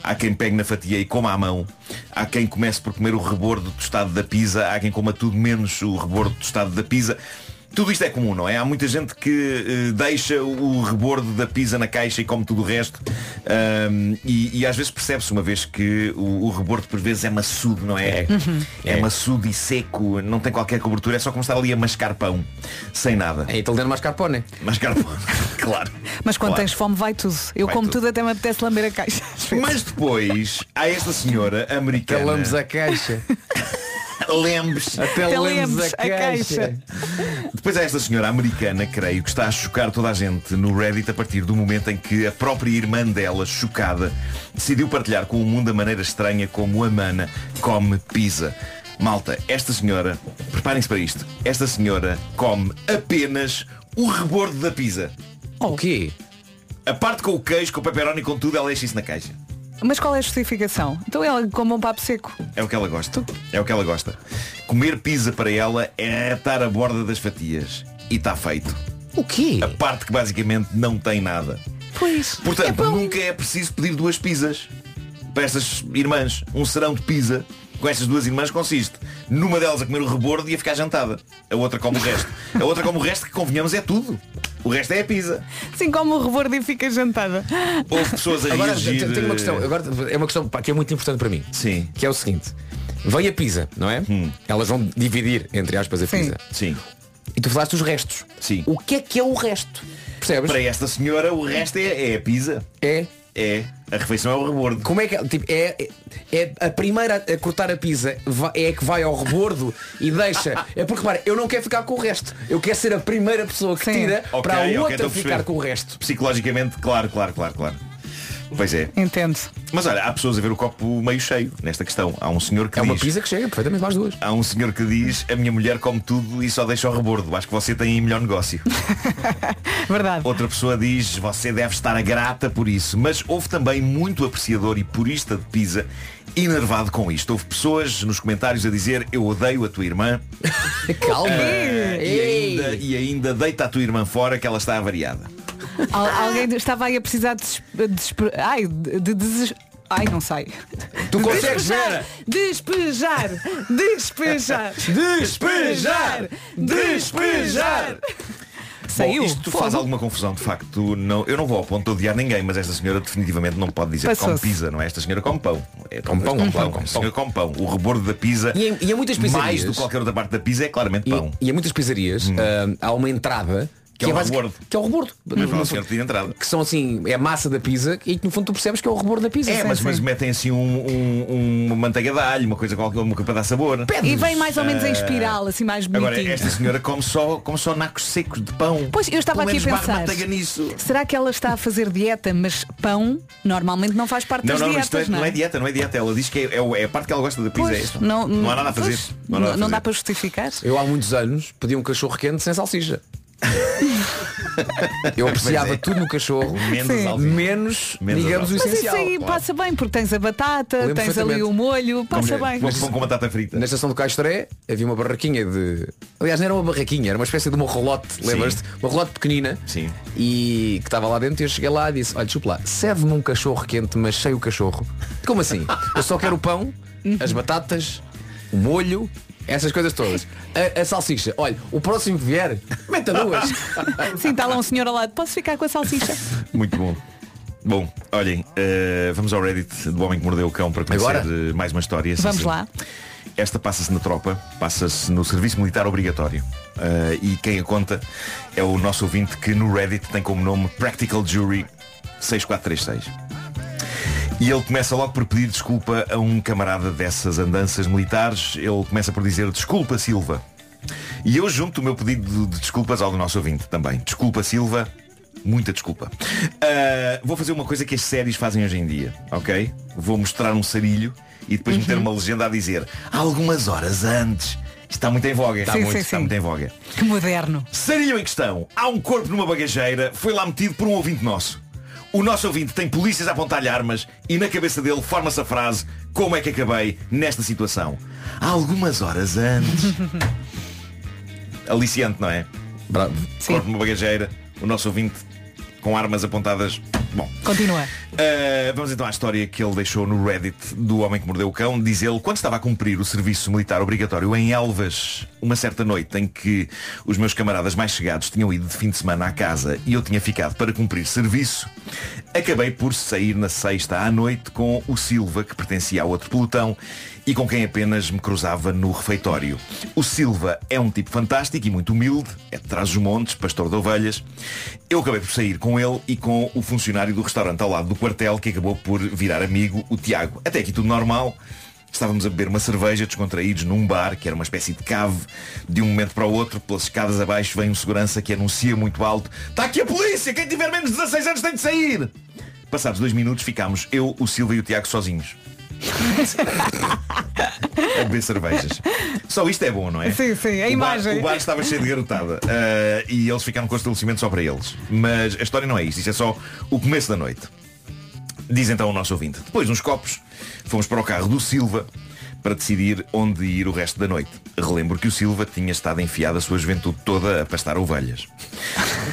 há quem pegue na fatia e coma à mão, há quem comece por comer o rebordo tostado da pizza, há quem coma tudo menos o rebordo tostado da pizza. Tudo isto é comum, não é? Há muita gente que eh, deixa o rebordo da pizza na caixa e come tudo o resto. Ahm, e, e às vezes percebe-se uma vez que o, o rebordo por vezes é maçudo, não é? É, É. maçudo e seco, não tem qualquer cobertura, é só como estar ali a mascar pão, sem nada. É italiano mascarpone. Mascar pão, claro. Mas quando Claro. tens fome vai tudo. Eu Vai como tudo. tudo. até me apetece lamber a caixa. Mas depois há esta senhora americana. Calamos a caixa. Lembes. Até Até lemos a a caixa. caixa. Depois há esta senhora americana, creio, que está a chocar toda a gente no Reddit a partir do momento em que a própria irmã dela, chocada, decidiu partilhar com o mundo a maneira estranha como a mana come pizza. Malta, esta senhora, preparem-se para isto, esta senhora come apenas o rebordo da pizza. O quê? A parte com o queijo, com o pepperoni, com tudo, ela deixa isso na caixa. Mas qual é a justificação? Então ela como um papo seco. É o que ela gosta. É o que ela gosta. Comer pizza para ela é atar a borda das fatias. E está feito. O quê? A parte que basicamente não tem nada. Pois. Portanto, é nunca é preciso pedir duas pizzas para estas irmãs. Um serão de pizza com estas duas irmãs consiste numa delas a comer o rebordo e a ficar jantada. A outra come o resto. A outra come o resto que convenhamos é tudo. O resto é a pizza. Assim como o rebordo e fica jantada. Houve pessoas a Agora reagir. tenho tenho uma questão. Agora é uma questão pá, que é muito importante para mim. Sim. Que é o seguinte. Vem a pizza, não é? Elas vão dividir, entre aspas, a Sim. pizza. Sim. E tu falaste os restos. Sim. O que é que é o resto? Percebes? Para esta senhora o resto é, é a pizza. É. É. A refeição é o rebordo. Como é que é? Tipo, é, é- a primeira a cortar a pizza é a que vai ao rebordo e deixa. É porque repara, eu não quero ficar com o resto. Eu quero ser a primeira pessoa que Sim. tira Ok, para a outra a ficar com o resto. Psicologicamente, claro, claro, claro, claro. Pois é. Entendo. Mas olha, há pessoas a ver o copo meio cheio nesta questão. Há um senhor que É uma diz. pizza que chega perfeitamente as duas. Há um senhor que diz, a minha mulher come tudo e só deixa o rebordo. Acho que você tem aí melhor negócio. Verdade. Outra pessoa diz, você deve estar grata por isso. Mas houve também muito apreciador e purista de pizza enervado com isto. Houve pessoas nos comentários a dizer, eu odeio a tua irmã Calma. eh, e, ainda, e ainda deita a tua irmã fora que ela está avariada. Al- alguém estava aí a precisar de, ai, de, de deses- Ai, não sei. Tu consegues Despejar, ver? despejar, despejar, Despejar! despejar. Saiu. Bom, isto Fogo. faz alguma confusão, de facto. Não, eu não vou ao ponto de odiar ninguém, mas esta senhora definitivamente não pode dizer que come Passou-se. pizza, não é? Esta senhora come pão. É, Come pão, come pão, Esta senhora come pão. O rebordo da pizza, E em, e em muitas pizzarias mais do que qualquer outra parte da pizza, é claramente pão. E, e em muitas pizzarias ah, há uma entrada Que é o basic- rebordo. Que é o rebordo. Mas não fundo, senhor de entrada. que são assim, é a massa da pizza e que no fundo tu percebes que é o rebordo da pizza. É, Sim, mas, sim. mas metem assim um, um- uma manteiga de alho, uma coisa qualquer, uma coisa para dar sabor. E vem mais ou menos em espiral, assim mais bonitinho. Agora, esta senhora come só, come só nacos secos de pão. Pois, eu estava Pelo aqui a pensar. manteiga nisso. Será que ela está a fazer dieta, mas pão normalmente não faz parte Não, das não, dietas, isto é, não não é? é dieta, não é dieta. Ela diz que é, é o- é a parte que ela gosta da pizza. é Pois, não, não há nada a fazer. pois, não nada a não fazer. dá para justificar. Eu há muitos anos pedi um cachorro quente sem salsicha. Eu apreciava é. tudo no cachorro, Menos menos, Menos digamos, o salsicha. Mas isso essencial. aí claro. passa bem, porque tens a batata, Lembro tens ali o molho, passa Como- bem. Pão com batata frita. Na estação do Castré havia uma barraquinha de. Aliás, não era uma barraquinha, era uma espécie de uma rolote, lembras-te? Uma rolote pequenina. Sim. E que estava lá dentro e eu cheguei lá e disse, olha, desculpa lá, serve-me um cachorro quente, mas cheio o cachorro. Como assim? Eu só quero o pão, as batatas, o molho Essas coisas todas. A, a salsicha, olha, o próximo que vier, meta duas. Sim, está lá um senhor ao lado. Posso ficar com a salsicha? Muito bom. Bom, olhem, eh, vamos ao Reddit do Homem que Mordeu o Cão para conhecer Agora? mais uma história. Vamos sim. lá. Esta passa-se na tropa, passa-se no serviço militar obrigatório. Eh, e quem a conta é o nosso ouvinte que no Reddit tem como nome Practical Jury 6436. E ele começa logo por pedir desculpa a um camarada dessas andanças militares. Ele começa por dizer desculpa Silva. E eu junto o meu pedido de- de desculpas ao do nosso ouvinte também. Desculpa Silva, muita desculpa. Ah, vou fazer uma coisa que as séries fazem hoje em dia, ok? Vou mostrar um sarilho e depois meter uma legenda a dizer algumas horas antes. Está muito em voga. Está Sim, muito, sim, está sim. muito em voga. Que moderno. Sarilho em questão. Há um corpo numa bagageira, foi lá metido por um ouvinte nosso. O nosso ouvinte tem polícias a apontar-lhe armas e na cabeça dele forma-se a frase Como é que acabei nesta situação? Há algumas horas antes. Aliciante, não é? Bravo. Corpo numa bagageira, o nosso ouvinte com armas apontadas. Bom, Continua. Uh, vamos então à história que ele deixou no Reddit do Homem que Mordeu o Cão. Diz ele, quando estava a cumprir o serviço militar obrigatório em Elvas, uma certa noite em que os meus camaradas mais chegados tinham ido de fim de semana à casa e eu tinha ficado para cumprir serviço, acabei por sair na sexta à noite com o Silva, que pertencia a outro pelotão, e com quem apenas me cruzava no refeitório. O Silva é um tipo fantástico e muito humilde, é de trás dos montes, pastor de ovelhas. Eu acabei por sair com ele e com o funcionário do restaurante ao lado do quartel, que acabou por virar amigo, o Tiago. Até aqui tudo normal. Estávamos a beber uma cerveja, descontraídos, num bar, que era uma espécie de cave. De um momento para o outro, pelas escadas abaixo, vem um segurança que anuncia muito alto Está aqui a polícia! Quem tiver menos de 16 anos tem de sair! Passados dois minutos, ficámos eu, o Silva e o Tiago sozinhos. a beber cervejas. Só isto é bom, não é? Sim, sim, a O bar- imagem. O bar, estava cheio de garotada Ah, e eles ficaram com o estabelecimento só para eles. Mas a história não é isto, isto é só o começo da noite. Diz então o nosso ouvinte. Depois, uns copos, fomos para o carro do Silva para decidir onde ir o resto da noite. Relembro que o Silva tinha estado enfiado a sua juventude toda a pastar ovelhas.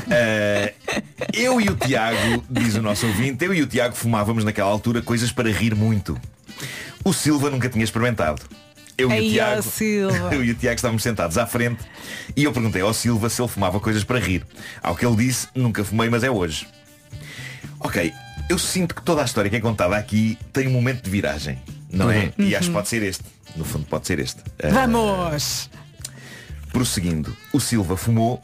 Ah, eu e o Tiago, diz o nosso ouvinte, eu e o Tiago fumávamos naquela altura coisas para rir muito. O Silva nunca tinha experimentado. Eu e, o Tiago, Silva. eu e o Tiago estávamos sentados à frente e eu perguntei ao Silva se ele fumava coisas para rir. Ao que ele disse, nunca fumei, mas é hoje. Ok, eu sinto que toda a história que é contada aqui tem um momento de viragem, não é? E acho que pode ser este. No fundo pode ser este. Ah, Vamos! Prosseguindo, o Silva fumou.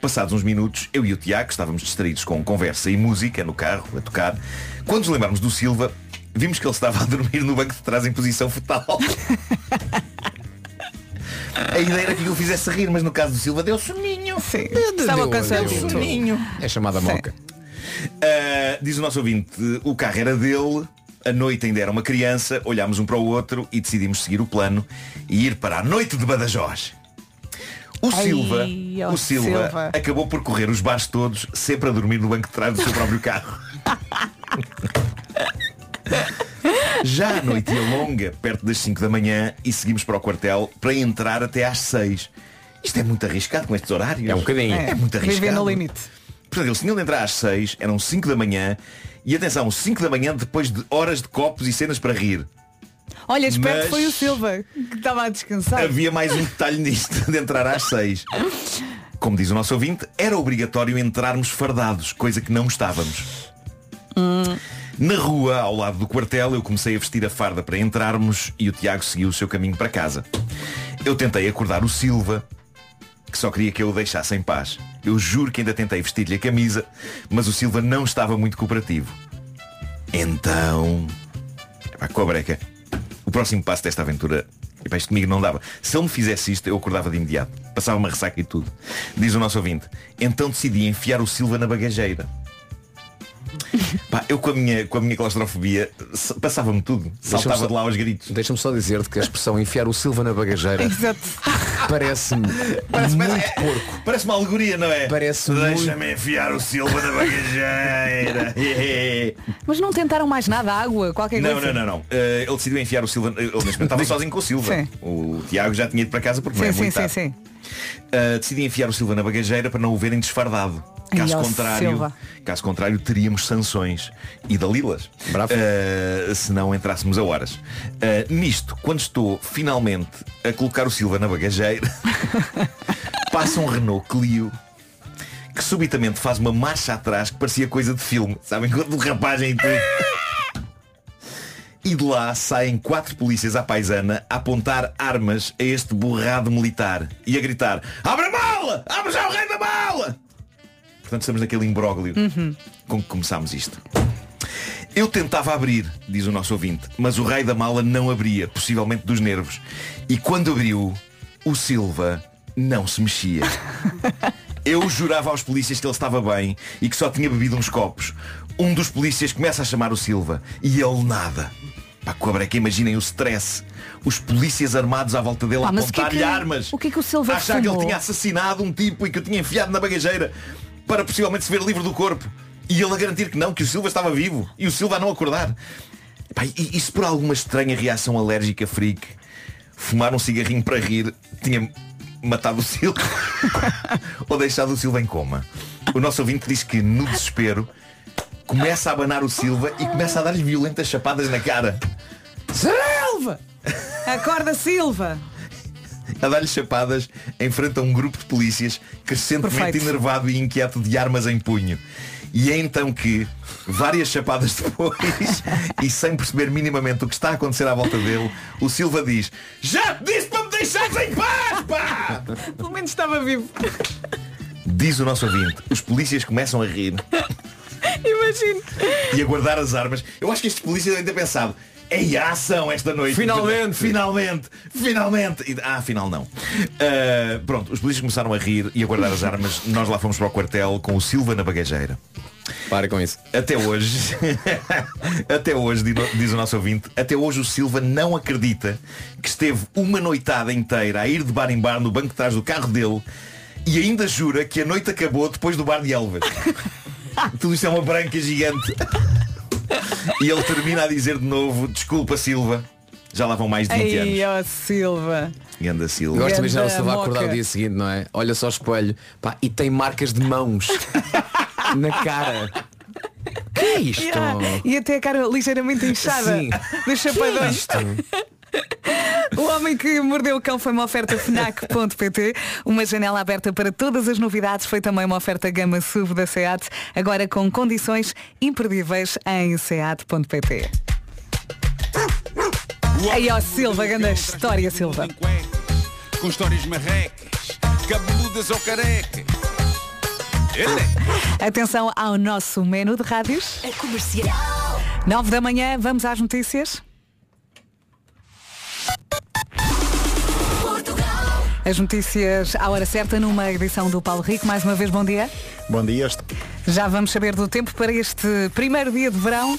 Passados uns minutos, eu e o Tiago estávamos distraídos com conversa e música no carro, a tocar. Quando nos lembramos do Silva, vimos que ele estava a dormir no banco de trás em posição fetal. A ideia era que ele fizesse rir, mas no caso do Silva deu soninho. Sim. Estava deu- cansadito. deu- Soninho. É chamada moca. Uh, diz o nosso ouvinte, o carro era dele, a noite ainda era uma criança, olhámos um para o outro e decidimos seguir o plano e ir para a noite de Badajoz. O Ai, Silva, ó o Silva, Silva. acabou por correr os bares todos, sempre a dormir no banco de trás do seu próprio carro. Já a noite ia longa, perto das 5 da manhã, e seguimos para o quartel para entrar até às 6. Isto é muito arriscado com estes horários. É um bocadinho. É, muito arriscado. Viver no limite. Portanto, eles tinham de entrar às 6, eram 5 da manhã, e atenção, 5 da manhã depois de horas de copos e cenas para rir. Olha, espero Mas- que foi o Silva que estava a descansar. Havia mais um detalhe nisto de entrar às 6. Como diz o nosso ouvinte, era obrigatório entrarmos fardados, coisa que não estávamos. Na rua, ao lado do quartel, eu comecei a vestir a farda para entrarmos e o Tiago seguiu o seu caminho para casa. Eu tentei acordar o Silva, que só queria que eu o deixasse em paz. Eu juro que ainda tentei vestir-lhe a camisa, mas o Silva não estava muito cooperativo. Então. Epá, com a breca. O próximo passo desta aventura. Epá, isto comigo não dava. Se ele me fizesse isto, eu acordava de imediato. Passava uma ressaca e tudo. Diz o nosso ouvinte. Então decidi enfiar o Silva na bagageira. Pá, eu com a minha, com a minha claustrofobia passava-me tudo. Saltava só- de lá aos gritos. Deixa-me só dizer-te que a expressão enfiar o Silva na bagageira Exato. Parece-me Parece, muito parece- porco. Parece uma alegoria, não é? Parece Deixa-me enfiar o Silva na bagageira. Mas não tentaram mais nada, água, qualquer Não, coisa. não, não, não. Eh, ele decidiu enfiar o Silva. Ele neste momento estava sozinho com o Silva. Sim. O Tiago já tinha ido para casa porque não Sim, é sim, muito sim, tarde. sim. Uh, decidi enfiar o Silva na bagageira para não o verem desfardado. Caso contrário, Silva. caso contrário, teríamos sanções e Dalilas. Uh, se não entrássemos a horas. Uh, nisto, quando estou finalmente a colocar o Silva na bagageira, passa um Renault Clio que subitamente faz uma marcha atrás que parecia coisa de filme. Sabem? Quando o rapaz em tudo. E de lá saem quatro polícias à paisana a apontar armas a este borrado militar e a gritar Abre a mala! Abre já o rei da mala! Portanto estamos naquele imbróglio com que começámos isto. Eu tentava abrir, diz o nosso ouvinte, mas o rei da mala não abria, possivelmente dos nervos. E quando abriu, o Silva não se mexia. Eu jurava aos polícias que ele estava bem e que só tinha bebido uns copos. Um dos polícias começa a chamar o Silva e ele nada. Pá, Cobreca, imaginem o stress. Os polícias armados à volta dele a Pá, é apontar-lhe que- armas. o que é que o Silva a achar que ele tinha assassinado um tipo e que o tinha enfiado na bagageira para possivelmente se ver livre do corpo. E ele a garantir que não, que o Silva estava vivo e o Silva a não acordar. Pá, e, e se por alguma estranha reação alérgica freak fumar um cigarrinho para rir tinha matado o Silva ou deixado o Silva em coma? O nosso ouvinte diz que no desespero começa a abanar o Silva e começa a dar-lhe violentas chapadas na cara. Silva! Acorda, Silva! a dar-lhe chapadas em frente a um grupo de polícias crescentemente Perfeito. enervado e inquieto de armas em punho. E é então que, várias chapadas depois, e sem perceber minimamente o que está a acontecer à volta dele, o Silva diz Já te disse para me deixares em paz, pá! Pelo menos estava vivo. Diz o nosso ouvinte. Os polícias começam a rir Imagino. e a guardar as armas. Eu acho que estes polícias devem ter pensado Ei, a ação esta noite. Finalmente. Finalmente. Finalmente. E- Ah, afinal não. Ah, pronto, os polícias começaram a rir e a guardar as armas. Nós lá fomos para o quartel com o Silva na bagageira. Para com isso. Até hoje, até hoje, di- diz o nosso ouvinte, até hoje o Silva não acredita que esteve uma noitada inteira a ir de bar em bar no banco de trás do carro dele e ainda jura que a noite acabou depois do bar de Elvas. Tudo isto é uma branca gigante. E ele termina a dizer de novo, desculpa Silva, já lá vão mais de 20 anos. Ai, ó Silva. Ganda Silva. Gosto de imaginar o Silva a acordar moca. o dia seguinte, não é? Olha só o espelho pá, e tem marcas de mãos na cara. Que é isto? Yeah. E até a cara ligeiramente inchada. Sim. Dos é chapadões. isto? O homem que mordeu o cão foi uma oferta FNAC.pt Uma janela aberta para todas as novidades Foi também uma oferta gama SUV da SEAT Agora com condições imperdíveis em SEAT.pt Aí ó Silva, grande história Silva Com histórias marrecas, cabeludas ou carecas. Ele é. Atenção ao nosso menu de rádios A comercial. 9 da manhã, vamos às notícias As notícias à hora certa numa edição do Paulo Rico. Mais uma vez, bom dia. Bom dia. este- Já vamos saber do tempo para este primeiro dia de verão.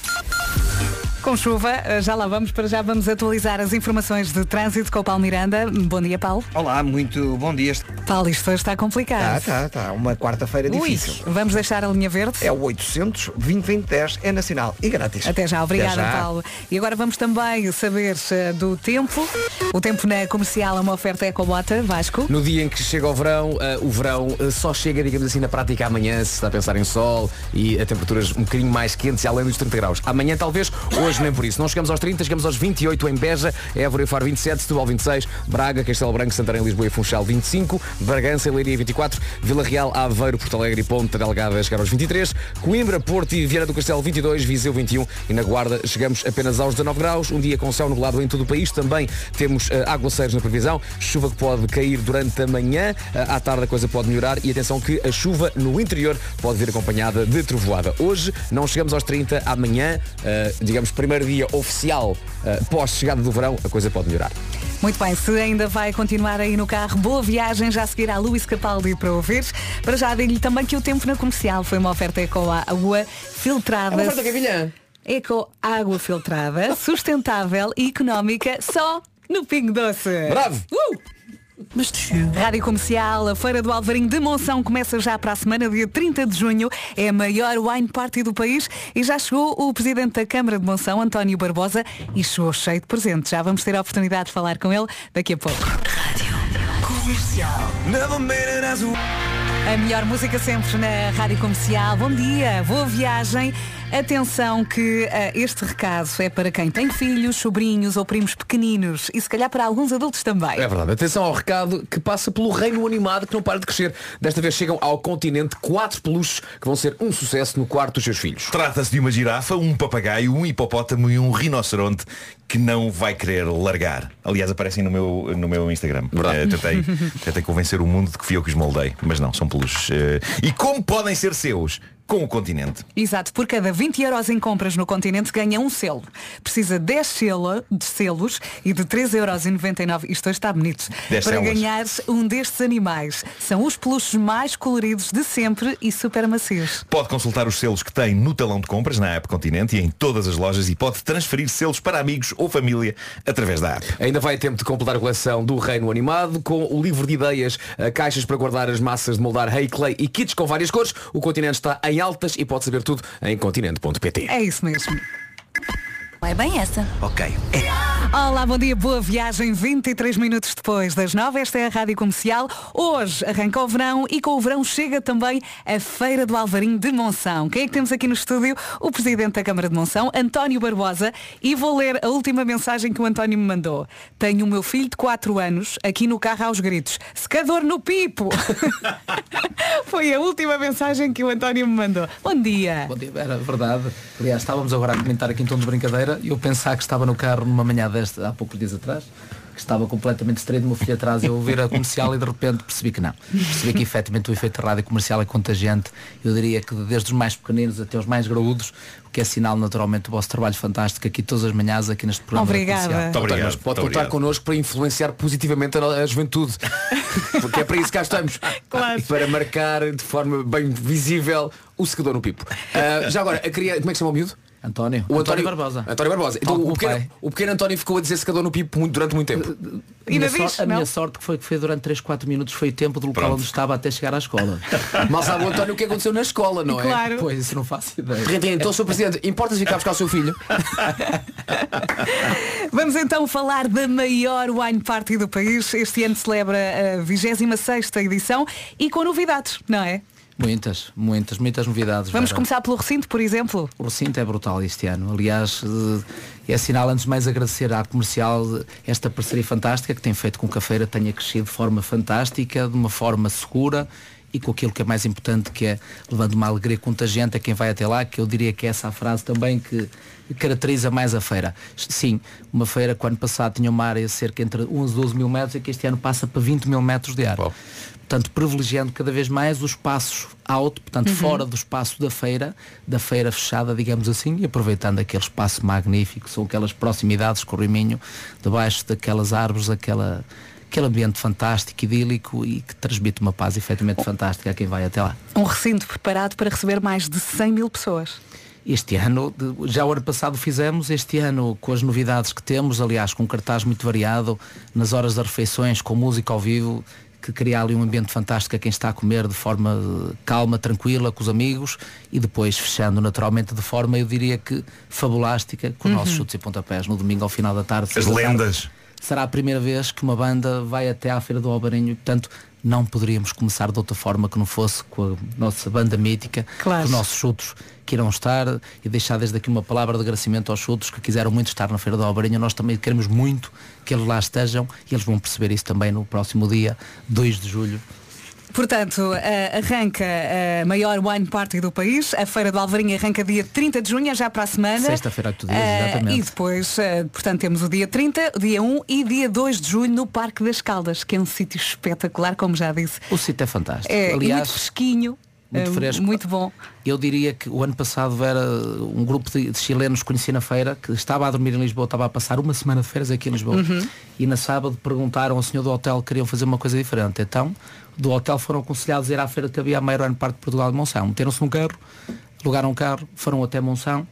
Com chuva, eh, já lá vamos, para já vamos atualizar as informações de trânsito com o Paulo Miranda. Bom dia, Paulo. Olá, muito bom dia. Paulo, isto hoje está complicado. Tá, tá, tá. Uma quarta-feira difícil. vamos deixar a linha verde? É o 800 2010 é nacional e grátis. Até já, obrigada Até já. Paulo. E agora vamos também saber eh, do tempo. O tempo na comercial é uma oferta Ecobota, Vasco. No dia em que chega o verão, eh, o verão eh, só chega, digamos assim, na prática amanhã, se está a pensar em sol e a temperaturas um bocadinho mais quentes e além dos 30 graus. Amanhã talvez, hoje nem por isso. Não chegamos aos 30, chegamos aos 28 em Beja, Évora e Faro 27, Setúbal 26, Braga, Castelo Branco, Santarém, Lisboa e Funchal 25, Bragança e Leiria 24, Vila Real, Aveiro, Porto Alegre e Ponte Delgada a chegar aos 23, Coimbra, Porto e Vieira do Castelo 22, Viseu 21 e na Guarda chegamos apenas aos 19 graus, um dia com céu nublado em todo o país. Também temos eh, aguaceiros na previsão, chuva que pode cair durante a manhã, Eh, à tarde a coisa pode melhorar e atenção que a chuva no interior pode vir acompanhada de trovoada. Hoje não chegamos aos 30, amanhã, eh, digamos, primeiro dia oficial eh, pós-chegada do verão, a coisa pode melhorar. Muito bem, se ainda vai continuar aí no carro, boa viagem, já seguirá Luís Capaldi para ouvir. Para já digo-lhe também que o tempo na comercial foi uma oferta Eco Água filtrada. Eco Água filtrada, sustentável e económica, só no Pingo Doce. Bravo! Uh! Mas Rádio Comercial, a Feira do Alvarinho de Monção começa já para a semana, dia 30 de junho. É a maior wine party do país e já chegou o Presidente da Câmara de Monção, António Barbosa, e chegou cheio de presentes. Já vamos ter a oportunidade de falar com ele daqui a pouco. Comercial. A melhor música sempre na Rádio Comercial. Bom dia, boa viagem. Atenção que ah, este recado é para quem tem filhos, sobrinhos ou primos pequeninos e se calhar para alguns adultos também. É verdade. Atenção ao recado que passa pelo reino animado que não para de crescer. Desta vez chegam ao continente quatro peluches que vão ser um sucesso no quarto dos seus filhos. Trata-se de uma girafa, um papagaio, um hipopótamo e um rinoceronte que não vai querer largar. Aliás, aparecem no meu, no meu Instagram. Eh, tentei, tentei convencer o mundo de que fui eu que os moldei. Mas não, são peluches. Eh, e como podem ser seus? Com o continente. Exato, por cada 20 euros em compras no continente ganha um selo. Precisa 10 selo, de selos e de 3,99€. Isto hoje está bonito. 10 para selos. ganhar um destes animais. São os peluches mais coloridos de sempre e super macios. Pode consultar os selos que tem no talão de compras na app Continente e em todas as lojas e pode transferir selos para amigos ou família através da app. Ainda vai tempo de completar a coleção do Reino Animado com o livro de ideias, eh, caixas para guardar as massas de moldar hay clay e kits com várias cores. O continente está em altas e pode saber tudo em continente.pt. É isso mesmo. É bem essa. Ok. Olá, bom dia, boa viagem. 23 minutos depois das 9, esta é a Rádio Comercial. Hoje arranca o verão e com o verão chega também a Feira do Alvarinho de Monção. Quem é que temos aqui no estúdio? O Presidente da Câmara de Monção, António Barbosa. E vou ler a última mensagem que o António me mandou. Tenho o meu filho de 4 anos aqui no carro aos gritos. Secador no pipo! Foi a última mensagem que o António me mandou. Bom dia. Bom dia, era verdade. Aliás, estávamos agora a comentar aqui em tom de brincadeira e eu pensar que estava no carro numa manhã desta, há poucos dias atrás, que estava completamente distraído, meu filho atrás, eu ouvir a comercial e de repente percebi que não. Percebi que efetivamente o efeito da rádio comercial é contagiante. Eu diria que desde os mais pequeninos até os mais graúdos, o que é sinal naturalmente do vosso trabalho fantástico aqui todas as manhãs aqui neste programa. da Obrigada. comercial. Muito obrigado. Mas pode muito contar connosco para influenciar positivamente a, a juventude. Porque é para isso que cá estamos. Claro. Para marcar de forma bem visível o secador no pipo. Ah, já agora, a criança, como é que se chama o miúdo? António. O António Barbosa. António Barbosa. Então, o, pequeno, o pequeno António ficou a dizer secador no pipo durante muito tempo. A minha, sor- diz? a minha Não? sorte que foi que foi durante 3, 4 minutos foi o tempo do local Pronto. onde estava até chegar à escola. Mal sabe o António o que aconteceu na escola, não é? Claro. pois, isso não faço ideia. Rentinho, então, Sr. Presidente, importa-se ficar buscar o seu filho? Vamos então falar da maior wine party do país. Este ano celebra a 26ª edição e com novidades, não é? Muitas, muitas, muitas novidades. Vamos Vera. começar pelo recinto, por exemplo. O recinto é brutal este ano. Aliás, eh, é sinal antes de mais agradecer à comercial esta parceria fantástica que tem feito com que a feira tenha crescido de forma fantástica, de uma forma segura e com aquilo que é mais importante que é levando uma alegria contagiante a quem vai até lá, que eu diria que é essa a frase também que caracteriza mais a feira. Sim, uma feira que o ano passado tinha uma área cerca entre 11 e 12 mil metros e que este ano passa para 20 mil metros de área. Portanto, privilegiando cada vez mais os espaços alto, portanto, fora do espaço da feira, da feira fechada, digamos assim, e aproveitando aquele espaço magnífico, são aquelas proximidades com o Riminho, debaixo daquelas árvores, aquela, aquele ambiente fantástico, idílico e que transmite uma paz efetivamente fantástica a quem vai até lá. Um recinto preparado para receber mais de 100 mil pessoas. Este ano, já o ano passado fizemos, este ano com as novidades que temos, aliás, com um cartaz muito variado, nas horas das refeições, com música ao vivo, que cria ali um ambiente fantástico a quem está a comer de forma eh, calma, tranquila, com os amigos e depois fechando naturalmente de forma, eu diria que fabulástica, com os nossos chutes e pontapés no domingo ao final da tarde. As da tarde. lendas. Será a primeira vez que uma banda vai até à Feira do Albarinho, portanto não poderíamos começar de outra forma que não fosse com a nossa banda mítica, Claro. com os nossos chutos que irão estar e deixar desde aqui uma palavra de agradecimento aos chutos que quiseram muito estar na Feira do Albarinho. Nós também queremos muito que eles lá estejam e eles vão perceber isso também no próximo dia 2 de julho. Portanto, arranca a maior wine party do país. A Feira do Alvarinho arranca dia 30 de junho, é já para a semana. Sexta-feira tu dizes, Eh, exatamente. E depois, eh, portanto, temos o dia 30, o dia 1 e dia 2 de julho no Parque das Caldas, que é um sítio espetacular, como já disse. O sítio é fantástico. É muito Aliás, fresquinho, muito eh, fresco. muito bom. Eu diria que o ano passado era um grupo de, de chilenos que conheci na feira, que estava a dormir em Lisboa, estava a passar uma semana de férias aqui em Lisboa. Uhum. E na sábado perguntaram ao senhor do hotel que queriam fazer uma coisa diferente. Então, do hotel foram aconselhados a ir à feira que havia a maior ano parte de Portugal de Monção. Meteram-se num carro, alugaram um carro, foram até Monção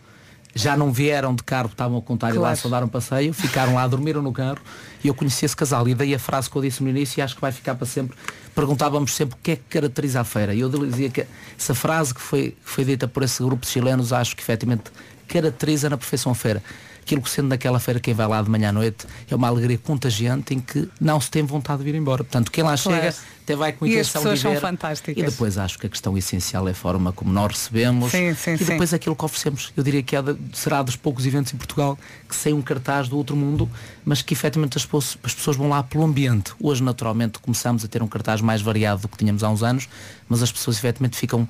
já não vieram de carro, estavam a contar e lá Claro. só dar um passeio, ficaram lá, dormiram no carro e eu conheci esse casal e daí a frase que eu disse no início e acho que vai ficar para sempre. Perguntávamos sempre o que é que caracteriza a feira. E eu dizia que essa frase que foi, que foi dita por esse grupo de chilenos acho que efetivamente caracteriza na perfeição a feira. Aquilo que sendo naquela feira quem vai lá de manhã à noite é uma alegria contagiante em que não se tem vontade de vir embora. Portanto, quem lá Claro. chega até vai com E as intenção pessoas de são ver. fantásticas. E depois acho que a questão essencial é a forma como nós recebemos Sim, sim, e sim. depois aquilo que oferecemos. Eu diria que é de- será dos poucos eventos em Portugal que sem um cartaz do outro mundo, mas que efetivamente as pessoas, as pessoas vão lá pelo ambiente. Hoje, naturalmente, começamos a ter um cartaz mais variado do que tínhamos há uns anos, mas as pessoas efetivamente ficam,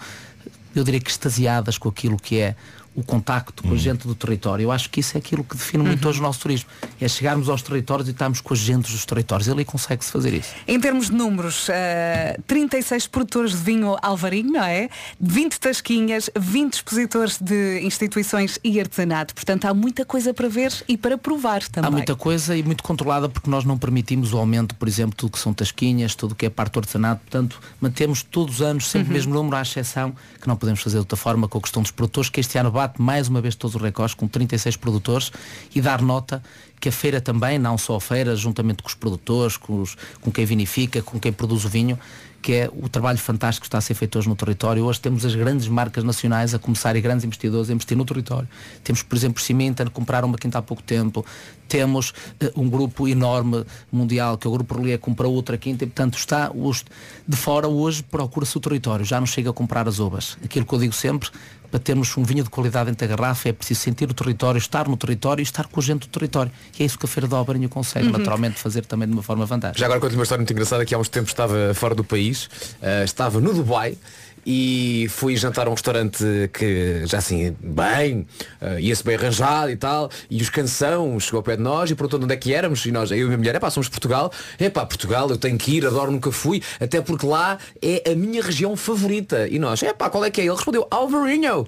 eu diria que extasiadas com aquilo que é o contacto com a gente do território. Eu acho que isso é aquilo que define muito hoje o nosso turismo. É chegarmos aos territórios e estarmos com as gentes dos territórios. Ali consegue-se fazer isso. Em termos de números, eh, 36 produtores de vinho Alvarinho, não é? 20 tasquinhas, 20 expositores de instituições e artesanato. Portanto, há muita coisa para ver e para provar também. Há muita coisa e muito controlada porque nós não permitimos o aumento, por exemplo, tudo que são tasquinhas, tudo que é parte do artesanato. Portanto, mantemos todos os anos sempre Uhum. o mesmo número, à exceção que não podemos fazer de outra forma com a questão dos produtores, que este ano bate mais uma vez todos os recordes com 36 produtores e dar nota que a feira também, não só a feira, juntamente com os produtores, com, os- com quem vinifica, com quem produz o vinho, que é o trabalho fantástico que está a ser feito hoje no território. Hoje temos as grandes marcas nacionais a começar e grandes investidores a investir no território. Temos, por exemplo, Cimenta, compraram uma quinta há pouco tempo. Temos eh, um grupo enorme mundial, que é o Grupo Relié, comprou outra quinta e, portanto, está os de fora hoje procura-se o território. Já não chega a comprar as uvas. Aquilo que eu digo sempre, para termos um vinho de qualidade dentro da garrafa é preciso sentir o território, estar no território e estar com a gente do território. E é isso que a Feira de Alvarinho consegue, Uhum. naturalmente, fazer também de uma forma fantástica. Já agora conto-lhe uma história muito engraçada que há uns tempos estava fora do país, eh, estava no Dubai e fui jantar a um restaurante que já assim, bem, eh, ia-se bem arranjado e tal, e os canção chegou ao pé de nós e perguntou de onde é que éramos, e nós, eu e a minha mulher, é pá, somos de Portugal, é pá, Portugal, eu tenho que ir, adoro, nunca fui, até porque lá é a minha região favorita. E nós, é pá, qual é que é? Ele respondeu, Alvarinho.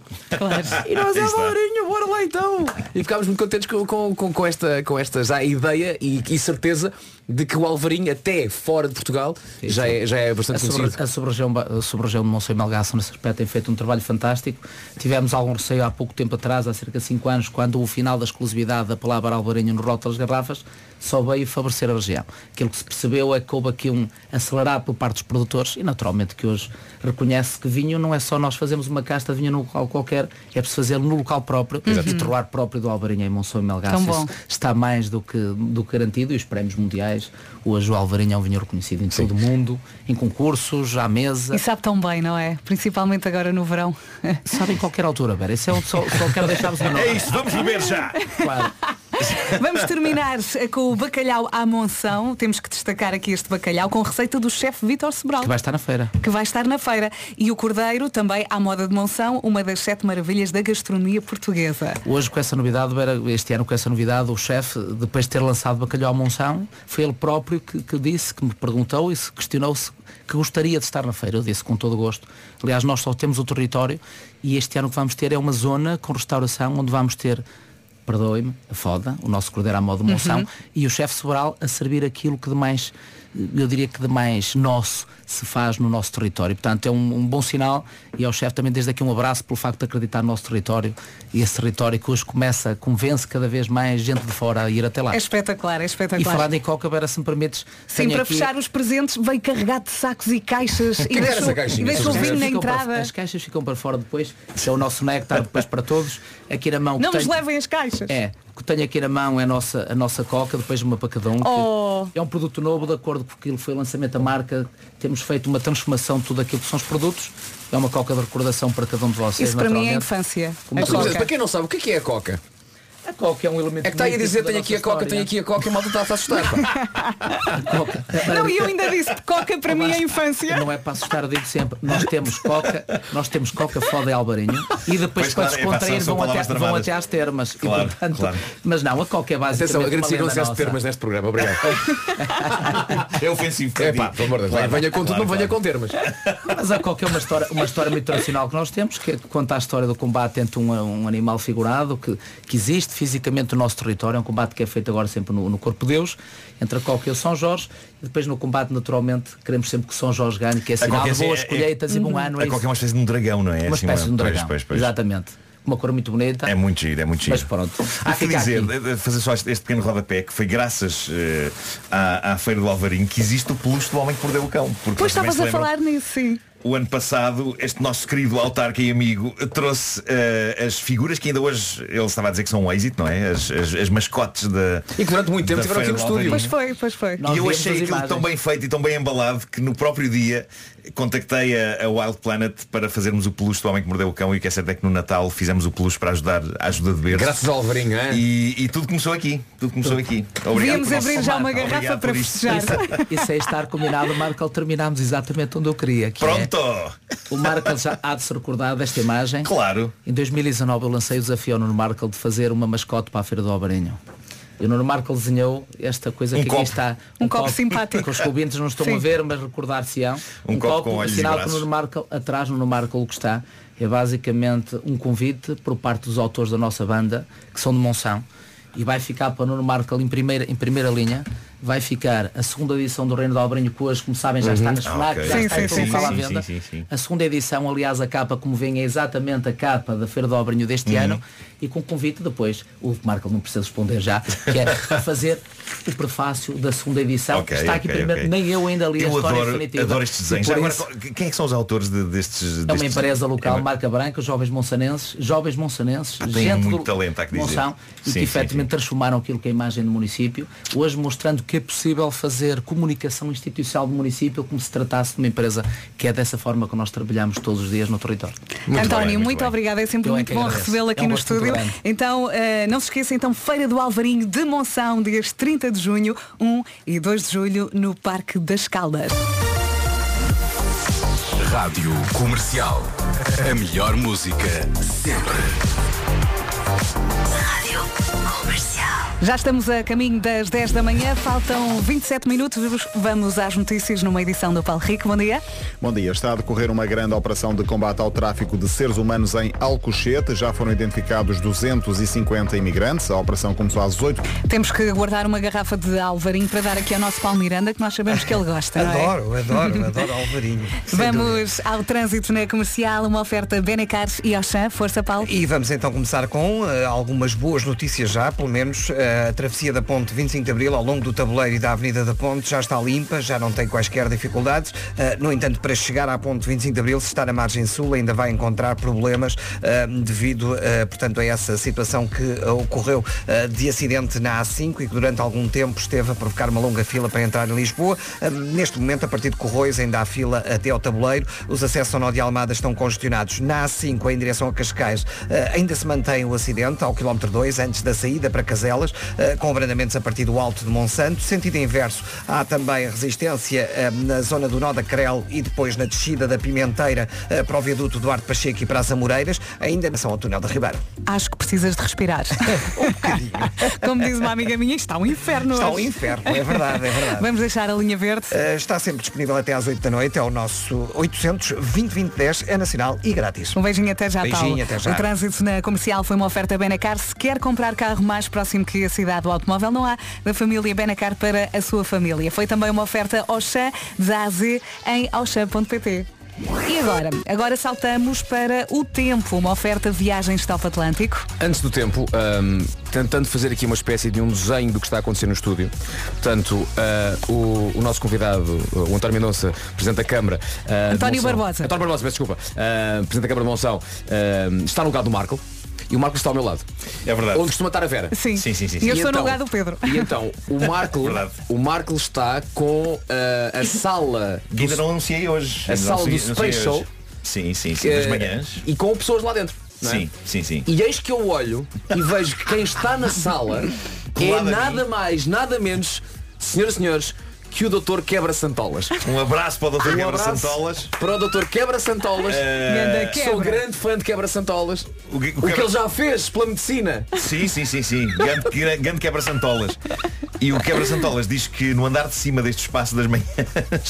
E nós. Alvarinho, bora lá então. E ficámos muito contentes com, com, com, com esta, com esta já ideia e, e certeza de que o Alvarinho, até fora de Portugal, já é, já é bastante a, sobre, conhecido. a sub-região ba- a sub-região de Monção e Melgaço nesse aspecto tem feito um trabalho fantástico. Tivemos algum receio há pouco tempo atrás, há cerca de 5 anos, quando o final da exclusividade da palavra Alvarinho no rótulo das garrafas só veio favorecer a região. Aquilo que se percebeu é que houve aqui um acelerar por parte dos produtores e naturalmente que hoje reconhece que vinho não é só nós fazemos uma casta de vinho num local qualquer, é preciso fazê-lo no local próprio Exato. e o terroir próprio do Alvarinho em Monção e Melgaço. Está mais do que, do que garantido e os prémios mundiais. Hoje o Alvarinho é um vinho reconhecido em todo o mundo, em concursos, à mesa. E sabe tão bem, não é? Principalmente agora no verão. Sabe em qualquer altura, Vera. Isso é um, só, só quero deixar-vos. É isso, vamos beber já. Claro. Vamos terminar com o bacalhau à monção. Temos que destacar aqui este bacalhau com receita do chefe Vítor Sobral. Que vai estar na feira. que vai estar na feira. E o cordeiro também à moda de Monção, uma das sete maravilhas da gastronomia portuguesa. Hoje com essa novidade, este ano com essa novidade, o chefe, depois de ter lançado bacalhau à monção, foi ele próprio que, que disse, que me perguntou e se questionou se que gostaria de estar na feira. Eu disse com todo gosto. Aliás, nós só temos o território e este ano o que vamos ter é uma zona com restauração onde vamos ter perdoe-me, a foda, o nosso cordeiro à moda de monção, Uhum. e o chefe Sobral a servir aquilo que de mais, eu diria que de mais nosso se faz no nosso território. Portanto, é um, um bom sinal e ao chefe também desde aqui um abraço pelo facto de acreditar no nosso território e esse território que hoje começa, convence cada vez mais gente de fora a ir até lá. É espetacular, é E espetacular. falando em Coca, Vera, se me permites, Sim, para aqui- fechar os presentes veio carregado de sacos e caixas e deixou, e deixou o vinho na Ficam para- entrada. as caixas ficam para fora depois, é o nosso néctar depois para todos. Aqui na mão Não nos tenho- levem as caixas. É, o que tenho aqui na mão é a nossa, a nossa coca, depois uma para cada um. Oh. É um produto novo, de acordo com aquilo que foi o lançamento da marca. Temos feito uma transformação de tudo aquilo que são os produtos. É uma coca de recordação para cada um de vocês. Isso para mim é naturalmente. infância. Como A coca. Para quem não sabe, o que é, que é a Coca? A coca é um elemento É que está aí a dizer, tenho aqui a Coca, tenho aqui a Coca e a malta está a assustar. pá. Não, e eu ainda disse coca para mim é infância. Não é para assustar, eu digo sempre, nós temos coca, nós temos coca foda e albarinho e depois Pois, para claro, é, descontrair vão, até, vão até às termas. E, Claro, portanto, claro. Mas não, a coca é basicamente Atenção, uma agradecido não nossa. termas neste programa, obrigado. É ofensivo. É pá, pelo amor de Deus, venha com tudo, não venha com termos. Mas a coca é uma história, uma história muito tradicional que nós temos, que conta a história do combate entre um, um animal figurado que, que existe fisicamente no nosso território, é um combate que é feito agora sempre no, no Corpo de Deus, entre a coca e o São Jorge, e depois no combate naturalmente queremos sempre que São Jorge ganhe, que é sinal de é- boas é- colheitas e bom ano. A é coca é uma espécie de um dragão, não é? uma Assim, espécie de um pois, dragão. pois, pois. Exatamente. uma cor muito bonita. É muito giro, é muito giro. Mas pronto. Há que Fica dizer, aqui. de- de fazer só este, este pequeno rodapé, que foi graças eh, à, à Feira do Alvarinho que existe o peluche do homem que mordeu o cão. Porque Pois estavas a lembram, falar nisso, sim. O ano passado, este nosso querido autarca e amigo trouxe eh, as figuras que ainda hoje ele estava a dizer que são um êxito, não é? As, as- as mascotes da. E que durante muito tempo tiveram aqui no estúdio. Pois foi, pois foi. Nós E eu achei aquilo tão imagens. bem feito e tão bem embalado que no próprio dia contactei a, a Wild Planet para fazermos o peluche do homem que mordeu o cão e o que é certo é que no Natal fizemos o peluche para ajudar a ajuda de berço. Graças ao Alvarinho, é? E, e tudo começou aqui. Tudo começou aqui. Por abrir já uma Obrigado garrafa para por isto. festejar. Isso é estar combinado, Marco, terminámos exatamente onde eu queria. Que é- Pronto! o Marco já há de se recordar desta imagem. Claro. Em 2019 eu lancei o desafio ao Nuno Marco de fazer uma mascote para a Feira do Alvarinho. E o Nuno Marco desenhou esta coisa Um que copo. aqui está. Um copo simpático. Que os ouvintes não estão Sim. a ver, mas recordar-se-ão. Um copo com olhos e sinal que o. Nuno Marco, atrás no Nuno Marco o que está, é basicamente um convite por parte dos autores da nossa banda, que são de Monção. E vai ficar para o Nuno Marco em primeira, em primeira linha. Vai ficar a segunda edição do Reino do Alvarinho, que hoje, como sabem, já está nas Ah, FNAC, já Sim, está sim, em todo sim, local à venda. sim, sim, sim. A segunda edição, aliás, a capa, como vem, é exatamente a capa da Feira do Alvarinho deste Uhum. ano e com convite depois, o Marco não precisa responder já, que é a fazer o prefácio da segunda edição. Ok, Está aqui ok, primeiro, ok. nem eu ainda li a Eu história adoro, definitiva. adoro estes E desenhos. Agora, isso, quem é que são os autores de- destes, é uma destes- empresa local, É uma- marca branca, jovens monsanenses, jovens monsanenses, tem gente muito do talento, há que dizer. Monção, e Sim, que sim, efetivamente sim. transformaram aquilo que é a imagem do município, hoje mostrando que é possível fazer comunicação institucional do município como se tratasse de uma empresa que é dessa forma que nós trabalhamos todos os dias no território. António, bem, muito muito obrigada. É sempre Eu é muito que bom recebê-lo aqui É um no muito estúdio. grande. Então, eh, não se esqueça, então, Feira do Alvarinho de Monção, dias 30 de junho, 1 e 2 de julho, no Parque das Caldas. Rádio Comercial. A melhor música sempre. Rádio Comercial. Já estamos a caminho das 10 da manhã, faltam 27 minutos. Vamos às notícias numa edição do Paulo Rico. Bom dia. Bom dia. Está a decorrer uma grande operação de combate ao tráfico de seres humanos em Alcochete. Já foram identificados 250 imigrantes. A operação começou às 8. Temos que guardar uma garrafa de Alvarinho para dar aqui ao nosso Paulo Miranda, que nós sabemos que ele gosta. não é? Adoro, adoro, adoro Alvarinho. sem dúvida. Vamos ao trânsito na comercial, uma oferta Benecar e Auchan. Força, Paulo. E vamos então começar com eh, algumas boas notícias já, pelo menos eh, a travessia da ponte 25 de Abril ao longo do tabuleiro e da Avenida da Ponte já está limpa, já não tem quaisquer dificuldades. Eh, no entanto, para chegar à ponte 25 de Abril, se está na margem sul, ainda vai encontrar problemas eh, devido, eh, portanto, a essa situação que ocorreu de acidente na A5 e que durante algum tempo esteve a provocar uma longa fila para entrar em Lisboa. Neste momento, a partir de Corroios, ainda há fila até ao tabuleiro. Os acessos ao nó de Almada estão congestionados. Na A5, em direção a Cascais, ainda se mantém o acidente ao quilómetro 2, antes da saída para Caselas, com abrandamentos a partir do Alto de Monsanto. Sentido inverso, há também resistência eh, na zona do nó da Crel e depois na descida da Pimenteira eh, para o viaduto Duarte Pacheco e para as Amoreiras, ainda na ao túnel da Ribeiro. Acho que precisas de respirar. um bocadinho. Como diz uma amiga minha, está um inferno. Está um hoje. inferno, é verdade, é verdade. Vamos deixar a linha verde. Eh, está sempre disponível até às 8 da noite, é o nosso 800 2010 é nacional e grátis. Um beijinho até já, Beijinho, Paulo. até já. O trânsito na comercial foi uma oferta Benacar. Se quer comprar carro mais próximo que cidade do automóvel, não há da família Benacar para a sua família. Foi também uma oferta Auchan de A a Z em auchan.pt. E agora? Agora saltamos para o tempo, uma oferta viagens Top Atlântico. Antes do tempo, ahm, tentando fazer aqui uma espécie de um desenho do que está a acontecer no estúdio. Portanto, ah, o, o nosso convidado, o António Mendonça, Presidente da Câmara. de António Barbosa. António Barbosa, peço desculpa. Ah, Presidente da Câmara de Monção. está no lugar do Marco. E o Marco está ao meu lado. É verdade. Onde costuma estar a Vera. Sim. Sim, sim, sim, E sim. eu E estou no então- lugar do Pedro. E então, o Marco, Verdade. o Marco está com ah, a sala Que ainda não anunciei hoje. A sala do anunciei- anunciei Space hoje. Show. Sim, sim, sim. Das manhãs. e com pessoas lá dentro. é? Sim, sim, sim. E eis que eu olho e vejo que quem está na sala é nada mim. mais, nada menos, senhoras e senhores, que o Dr. Quebra Santolas. Um abraço para o Dr. Um Quebra Santolas. Para o Dr. Quebra Santolas. Ganda quebra. Sou grande fã de Quebra Santolas. O que- o O que Quebra- ele já fez pela medicina. Sim, sim, sim, sim. Grande, grande quebra santolas. E o quebra-santolas diz que no andar de cima deste espaço das manhãs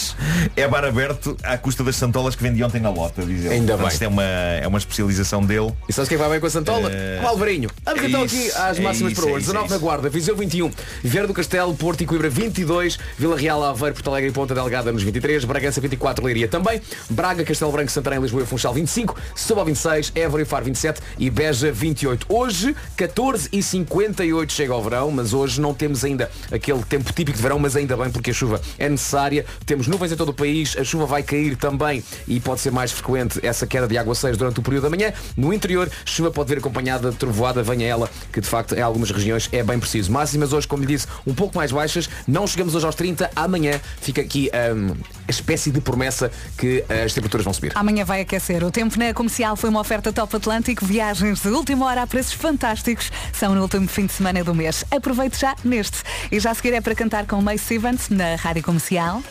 é bar aberto à custa das santolas que vendi ontem na lota, diz ele. Ainda Portanto, bem. Isto é uma, é uma especialização dele. E sabes quem vai bem com a Santola? Eh, O Alvarinho. Vamos é então aqui às é máximas isso, para é hoje. isso, 19 é na. Guarda, Viseu 21, Vieira do Castelo, Porto e Coimbra 22, Vila Real, Aveiro, Porto Alegre e Ponta Delgada nos 23, Bragança 24, Leiria também, Braga, Castelo Branco, Santarém, Lisboa e Funchal 25, Setúbal 26, Évora e Faro 27 e Beja 28. Hoje, 14 e 58 chega ao verão, mas hoje não temos ainda aquele tempo típico de verão, mas ainda bem porque a chuva é necessária. Temos nuvens em todo o país, a chuva vai cair também e pode ser mais frequente essa queda de aguaceiros durante o período da manhã. No interior, chuva pode vir acompanhada de trovoada, venha ela, que de facto em algumas regiões é bem preciso. Máximas hoje, como lhe disse, um pouco mais baixas. Não chegamos hoje aos 30, amanhã fica aqui hum, a espécie de promessa que eh, as temperaturas vão subir. Amanhã vai aquecer. O tempo na comercial foi uma oferta Top Atlântico. Viagens de última hora a preços fantásticos. São no último fim de semana do mês. Aproveite já neste. E já a seguir é para cantar com Mace Evans na Rádio Comercial.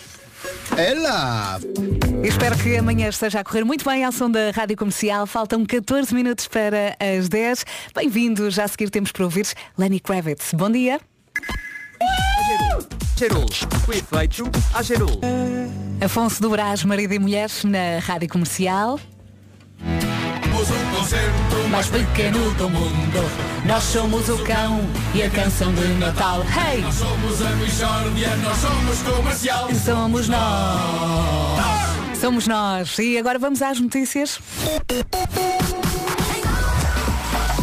Ela! Espero que amanhã esteja a correr muito bem ao som da Rádio Comercial. Faltam 14 minutos para as 10. Bem-vindo. Já a seguir temos para ouvir Lenny Kravitz. Bom dia. Gerul, com efeito a Gerul. Afonso do Brás, marido e mulheres, na Rádio Comercial. Mais pequeno do mundo, nós somos o cão e a canção de Natal. Hey! Nós somos a Michórdia, nós somos comercial. Somos nós. Somos nós. E agora vamos às notícias.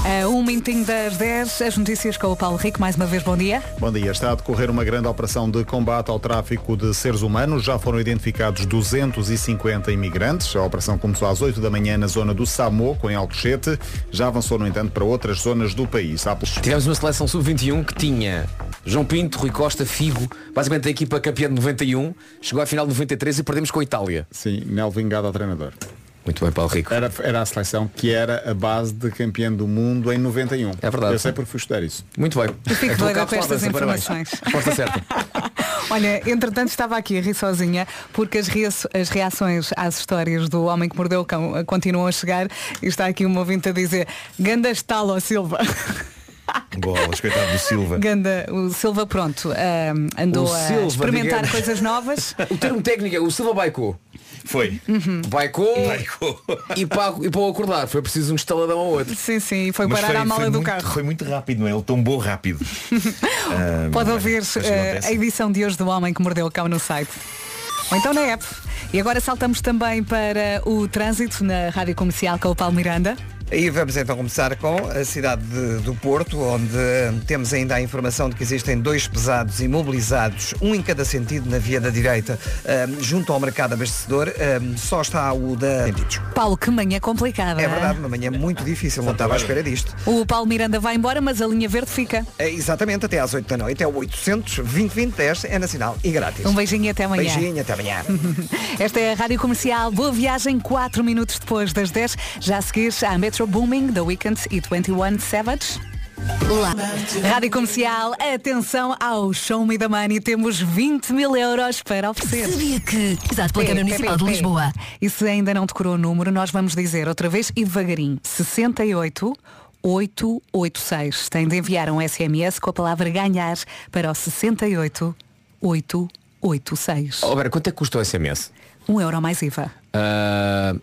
A um minutinho das 10, as notícias com o Paulo Rico. Mais uma vez, bom dia. Bom dia. Está a decorrer uma grande operação de combate ao tráfico de seres humanos. Já foram identificados 250 imigrantes. A operação começou às 8 da manhã na zona do Samoco, em Alcochete. Já avançou, no entanto, para outras zonas do país. Tivemos uma seleção sub-21 que tinha João Pinto, Rui Costa, Figo, basicamente a equipa campeã de 91, chegou à final de 93 e perdemos com a Itália. Sim, Nel Vingado ao treinador. Muito bem, Paulo Rico. Era, era a seleção que era a base de campeão do mundo em 91. É verdade. Eu sei porque fui estudar isso. Muito bem. Eu fico A tua doida com estas informações. Resposta certa. Olha, entretanto estava aqui a rir sozinha porque as, rea- as reações às histórias do homem que mordeu o cão eh, continuam a chegar e está aqui um ouvinte a dizer Ganda estalo, Silva. Bolas, coitado do Silva. Ganda, o Silva pronto, ah, andou O a Silva, experimentar digamos. coisas novas. O termo técnico é o Silva Baicou. Foi. Baicou e para, e para o acordar foi preciso um estaladão ao outro. Sim, sim, foi Mas parar à mala do muito, carro. Foi muito rápido, não é? Ele tombou rápido. Ah, Pode ouvir acontece. a edição de hoje do Homem que Mordeu o Cão no site. Ou então na app. E agora saltamos também para o trânsito na Rádio Comercial com o Paulo Miranda. E vamos então começar com a cidade de- do Porto, onde eh, temos ainda a informação de que existem dois pesados imobilizados, um em cada sentido na via da direita, eh, junto ao mercado abastecedor. Eh, só está o da sentidos. Paulo, que manhã complicada. É hein? verdade, uma manhã muito difícil, não estava à espera disto. O Paulo Miranda vai embora, mas a linha verde fica. É, exatamente, até às 8 da noite. É o 800 20 10 é nacional e grátis. Um beijinho e até amanhã. Beijinho, até amanhã. Esta é a Rádio Comercial. Boa viagem, 4 minutos depois das 10. Já a seguir, a Metro Booming, The Weeknd e 21 Savage. Lá. Rádio Comercial, atenção ao Show Me the Money. Temos 20 mil euros para oferecer. Sabia que? Exato, pela Câmara Municipal de. Lisboa. E se ainda não decorou o número, nós vamos dizer outra vez e devagarinho. 68 886. Tem de enviar um SMS com a palavra ganhar para o 68 886. Oh, Vera, quanto é que custa o SMS? Um euro mais IVA. Ah,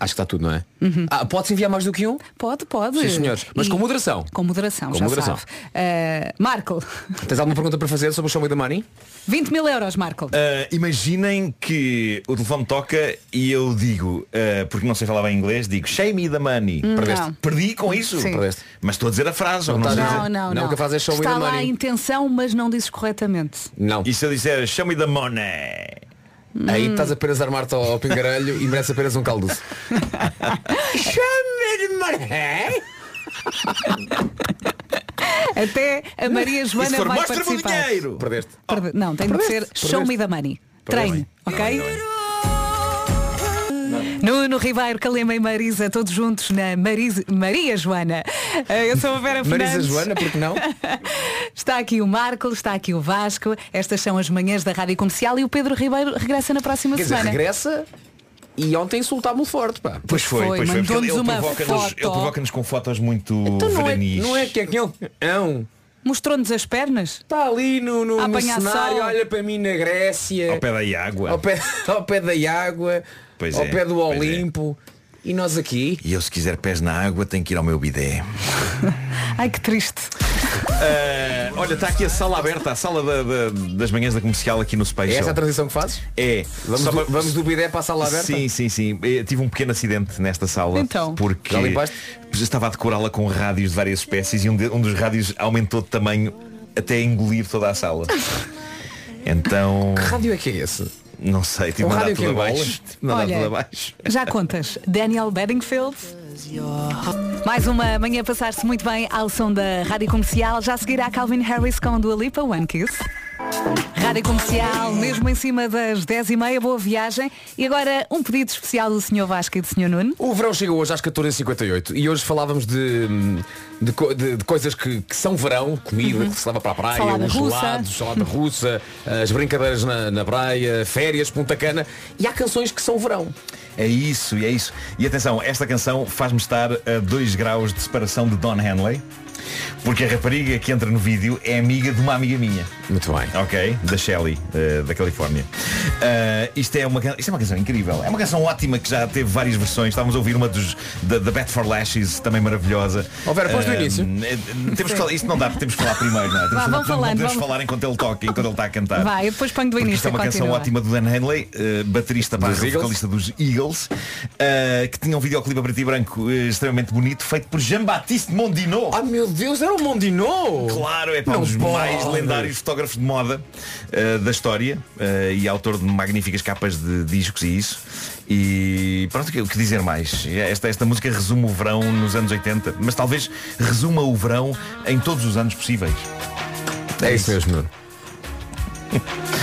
acho que está tudo, não é? Ah, pode-se enviar mais do que um? Pode, pode. Sim, senhores. Mas E- com moderação. Com moderação, Com já moderação. sabe. Uh, Marco, Tens alguma pergunta para fazer sobre o Show Me the Money? 20 mil euros, Marco. Ah, imaginem que o telefone toca e eu digo, ah, porque não sei falar bem inglês, digo Show me the money. Hum, Perdeste. não. Perdi com isso. Sim. Perdeste. Mas estou a dizer a frase. ou não, dizer. não, Não, não. o que faz é show me Está the lá money. a intenção, mas não dizes corretamente. Não. E se eu disser Show me the money? Aí estás apenas a armar-te ao, ao pingarelho e merece apenas um caldo. Até a Maria Joana for vai mostra-me o participar. dinheiro? Perdeste. Perde- Não, tem de ser Perdeste. show me the money. Treino, ok? Nuno Ribeiro, Calema e Marisa, todos juntos na Marisa, Maria Joana. Eh, Eu sou a Vera Marisa Fernandes. Joana, porque não? Está aqui o Marco, está aqui o Vasco. Estas são as manhãs da Rádio Comercial e o Pedro Ribeiro regressa na próxima Quer dizer, semana. regressa e ontem insultámos forte, pá. Pois foi, foi, pois foi. porque Ele, ele provoca-nos provoca-nos com fotos muito Então não é, não é que é que. Não. Mostrou-nos as pernas? Está ali no, no, no cenário, sol. olha para mim na Grécia. Ao pé da água. Ao pé, ao pé da água. Pois ao é, pé do é. Olimpo. E nós aqui. E eu se quiser pés na água tenho que ir ao meu bidé. Ai que triste. Ah, olha, está aqui a sala aberta, a sala da- da- das manhãs da comercial aqui no Space. É essa a transição que fazes? É. Vamos, Só do, para- vamos do bidé para a sala aberta? Sim, sim, sim. Eu tive um pequeno acidente nesta sala. Então. Porque Já limpaste? estava a decorá-la com rádios de várias espécies e um, de- um dos rádios aumentou de tamanho até engolir toda a sala. Então. Que rádio é que é esse? Não sei, tive de mandar tudo abaixo. De mandar Olha, tudo abaixo. Já contas. Daniel Bedingfield. Mais uma manhã passar-se muito bem ao som da Rádio Comercial. Já seguirá Calvin Harris com Dua Lipa, One Kiss. Rádio Comercial, mesmo em cima das 10h30, boa viagem. E agora um pedido especial do Sr. Vasco e do Sr. Nuno. O verão chegou hoje às 14h58 e hoje falávamos de, de, de- de coisas que, que são verão, comida que se leva para a praia, Salada os russa. gelados, salada russa, as brincadeiras na, na praia, férias, Punta Cana. E há canções que são verão. É isso, e é isso. E atenção, esta canção faz-me estar a 2 graus de separação de Don Henley. Porque a rapariga que entra no vídeo é amiga de uma amiga minha. Muito bem. Ok? Da Shelley, eh, da Califórnia. Eh, isto, é uma, isto é uma canção incrível. É uma canção ótima que já teve várias versões. Estávamos a ouvir uma dos da, da Bet for Lashes, também maravilhosa. Ó, Vera, pões do Eh, início. eh, temos que falar, isto não dá, porque temos que falar primeiro, não é? Temos- Vá, vamos falando, podemos vamos. falar enquanto ele toca, enquanto ele está a cantar. Vai, eu depois ponho do início. isto é uma canção continua. ótima do Dan Henley, baterista Eagles. vocalista dos Eagles, que tinha um videoclipe a preto e branco extremamente bonito, feito por Jean-Baptiste Mondino. Ah meu Deus, era o Mondino! Claro, é para um dos pode. mais lendários fotógrafos de moda eh, da história eh, e autor de magníficas capas de discos e isso. E pronto, o que- dizer mais? Esta, esta música resume o verão nos anos 80, mas talvez resuma o verão em todos os anos possíveis. É isso mesmo, Nuno.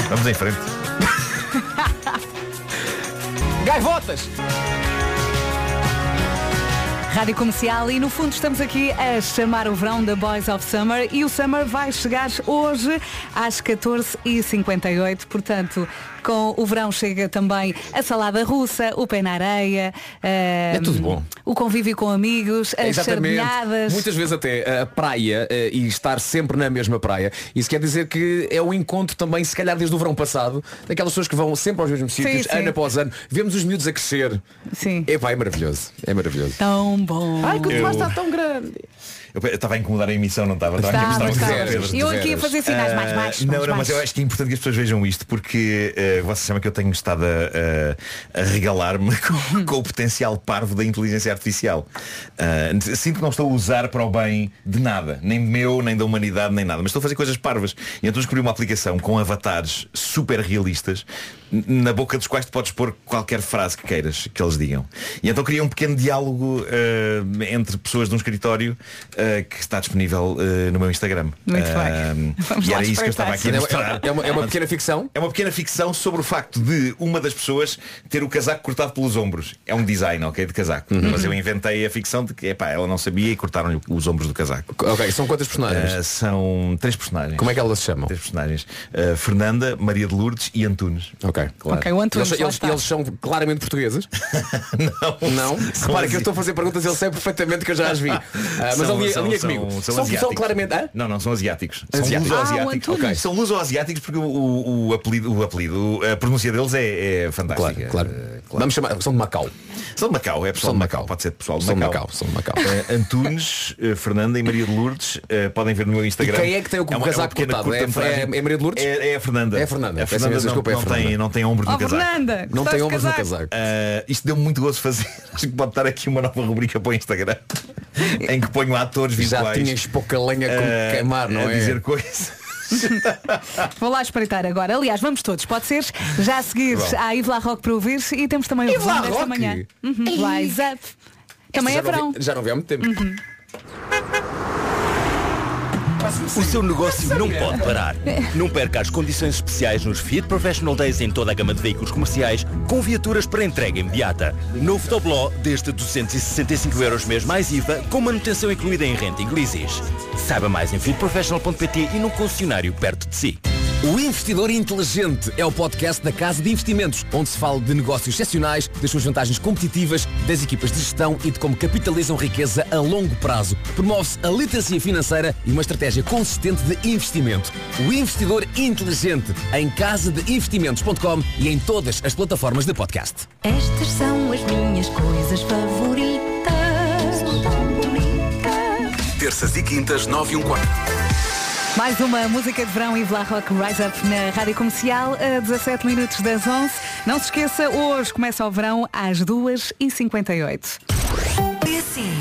Vamos em frente. Gaivotas! Rádio Comercial e no fundo estamos aqui a chamar o verão da Boys of Summer e o Summer vai chegar hoje às 14h58, portanto com o verão chega também a salada russa, o pé na areia, É tudo bom. o convívio com amigos, as Exatamente. sardinhadas. Muitas vezes até a praia eh, e estar sempre na mesma praia. Isso quer dizer que é um encontro também, se calhar desde o verão passado, daquelas pessoas que vão sempre aos mesmos Sim, sítios, sim. ano após ano. Vemos os miúdos a crescer. Sim. É, vai, é maravilhoso. É maravilhoso. Tão bom. Ai, que Eu- mais está tão grande. Eu estava a incomodar a emissão, não estava? Estava a Estava, mostrar o que. Eu aqui a fazer sinais mais Ah, baixos. Não, não, mas eu acho que é importante que as pessoas vejam isto porque eh, vocês sabem que eu tenho estado a, a- a regalar-me com, com o potencial parvo da inteligência artificial. Ah, sinto que não estou a usar para o bem de nada, nem meu, nem da humanidade, nem nada, mas estou a fazer coisas parvas. E então descobri uma aplicação com avatares super realistas na boca dos quais tu podes pôr qualquer frase que queiras que eles digam. E então criei um pequeno diálogo eh, entre pessoas de um escritório eh, que está disponível eh, no meu Instagram. Muito bem. Vamos e era isso que eu estava aqui a mostrar. É uma, é uma pequena ficção. É uma pequena ficção sobre o facto de uma das pessoas ter o casaco cortado pelos ombros. É um design, ok, de casaco. Uhum. Mas eu inventei a ficção de que epá, ela não sabia e cortaram-lhe os ombros do casaco. Ok, são quantas personagens? São três personagens. Como é que elas se chamam? Três personagens. Fernanda, Maria de Lourdes e Antunes. Ok. Claro. Ok, o Antunes, Eles, eles- eles são claramente portugueses? Não. Não? Repara que asi- eu estou a fazer perguntas e ele sabe perfeitamente que eu já as vi. Ah, mas São- alinha, são- alinha são- comigo. São, São, são asiáticos. claramente. hã? Não, não, são asiáticos. São Asiáticos. luso-asiáticos. Ah, o Antunes. Ok. São luso-asiáticos porque o, o apelido, o apelido, a pronúncia deles é, é fantástica. Claro, claro. Eh, Vamos chamar. São de Macau. São de Macau, é pessoal São de Macau. Macau. Pode ser pessoal de São de Macau. Macau. São de Macau. Eh, Antunes, eh, Fernanda e Maria de Lourdes podem ver no meu Instagram. E quem é que tem o uma- uma casaco pequena cortado? É- curta-metragem. é- é Maria de Lourdes? É, é a Fernanda. É a Fernanda. A Fernanda não, desculpa, é Fernanda. tem, não tem ombros Oh, no casaco. Fernanda, Não tem de ombros no casaco? casaco. Uh, isto deu muito gosto fazer. Acho que pode estar aqui uma nova rubrica para o Instagram em que ponho atores Já visuais tinhas pouca lenha com uh, queimar, não a é? dizer coisas. Vou lá espreitar agora. Aliás, vamos todos, pode ser? Já a seguir Bom. há Yves La Rock para ouvir e temos também o Yves resumo La desta Rock? manhã. Uhum. Rise up. Também já é verão. Já não vi há muito tempo. O seu negócio não pode parar. Não perca as condições especiais nos Fiat Professional Days em toda a gama de veículos comerciais com viaturas para entrega imediata. Novo Tobló desde 265 euros mês mais IVA com manutenção incluída em renta e leases. Saiba mais em fiatprofessional.pt e num concessionário perto de si. O Investidor Inteligente é o podcast da Casa de Investimentos, onde se fala de negócios excepcionais, das suas vantagens competitivas, das equipas de gestão e de como capitalizam riqueza a longo prazo. Promove-se a literacia financeira e uma estratégia consistente de investimento. O Investidor Inteligente, em casadeinvestimentos.com e em todas as plataformas de podcast. Estas são as minhas coisas favoritas. São tão bonitas. Terças e quintas, 9 e um quarto. Mais uma música de verão e Vla Rock Rise Up na Rádio Comercial a 17 minutos das 11. Não se esqueça, hoje começa o verão às 2h58.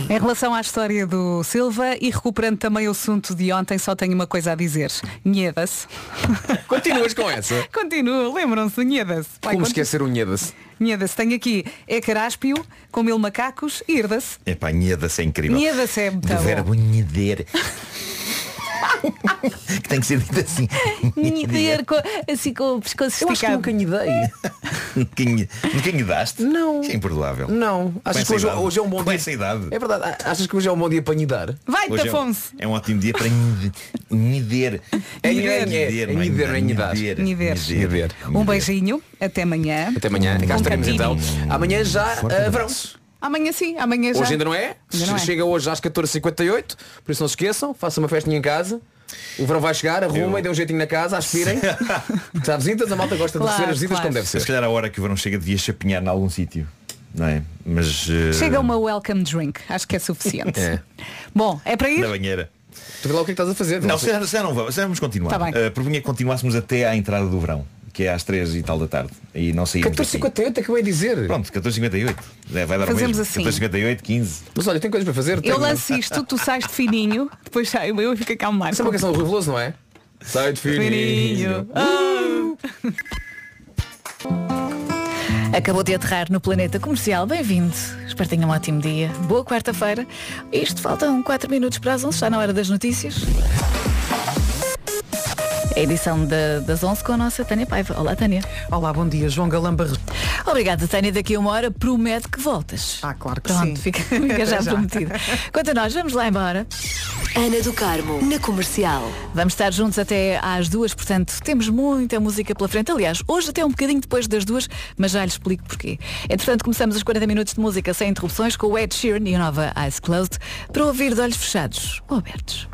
Em relação à história do Silva e recuperando também o assunto de ontem, só tenho uma coisa a dizer. Nheda-se. Continuas com essa? Continua, lembram-se do Nheda-se. Como continua. esquecer o Nheda-se? Nheda-se. Tenho aqui é caráspio, com mil macacos, irda-se. Epá, nheda-se é incrível. Nheda-se é muito Do bom. verbo nheder. que tem que ser dito assim. Nheder, com- assim com o pescoço Eu acho que esticado. nunca nhedei. Nunca nhedaste? Não. Isso é imperdoável. Não. Achas que hoje, idade. hoje é um bom Com dia? essa idade. É verdade. Achas que hoje é um bom dia para nhedar? Vai-te, Hoje é um- Afonso. É um ótimo dia para nheder. É é nheder, não é nhedar. Nheder. Nheder. Um beijinho, até amanhã. Até amanhã. Cá estaremos então. Amanhã já uh, verão. Amanhã sim, amanhã já. Hoje ainda não é? Ainda não é. Chega hoje às 14h58, por isso não se esqueçam, façam uma festinha em casa. O verão vai chegar, arrumem, Eu- dê um jeitinho na casa, aspirem. Porque visitas, a malta gosta Claro, de receber as visitas claro. como deve Se ser. calhar a hora que o verão chega devia chapinhar em algum sítio. Não é? Mas. eh, Chega uma welcome drink, acho que é suficiente. É. Bom, é para ir? Na banheira. Tu vê lá o que é que estás a fazer. Não, se se não vamos, se vamos continuar. Tá bem. Eh, propunha que continuássemos até à entrada do verão, que é às 3 e tal da tarde. E não saímos. daqui. 14h58, acabei de dizer. Pronto, 14h58. É, vai dar o Fazemos mesmo. assim. 14h58, 15. Mas olha, tem coisas para fazer. Eu tenho- lanço isto, tu sais de fininho, depois saio eu e fica cá o Marco. Isso é uma canção do Rui Veloso, não é? Sai de fininho. Fininho. Ah. Acabou de aterrar no planeta comercial. Bem-vindo. Espero que tenha um ótimo dia. Boa quarta-feira. Isto faltam 4 minutos para as 11, já na hora das notícias. A edição da- das 11 com a nossa Tânia Paiva. Olá, Tânia. Olá, bom dia. João Galamba. Obrigada, Tânia. Daqui a uma hora promete que voltas. Ah, claro que Pronto, sim. fica, fica já Já. prometida. Quanto a nós, vamos lá embora. Ana do Carmo, na comercial. Vamos estar juntos até às duas, portanto temos muita música pela frente. Aliás, hoje até um bocadinho depois das duas, mas já lhe explico porquê. Entretanto, começamos os 40 minutos de música sem interrupções com o Ed Sheeran e a nova Eyes Closed para ouvir de olhos fechados ou abertos.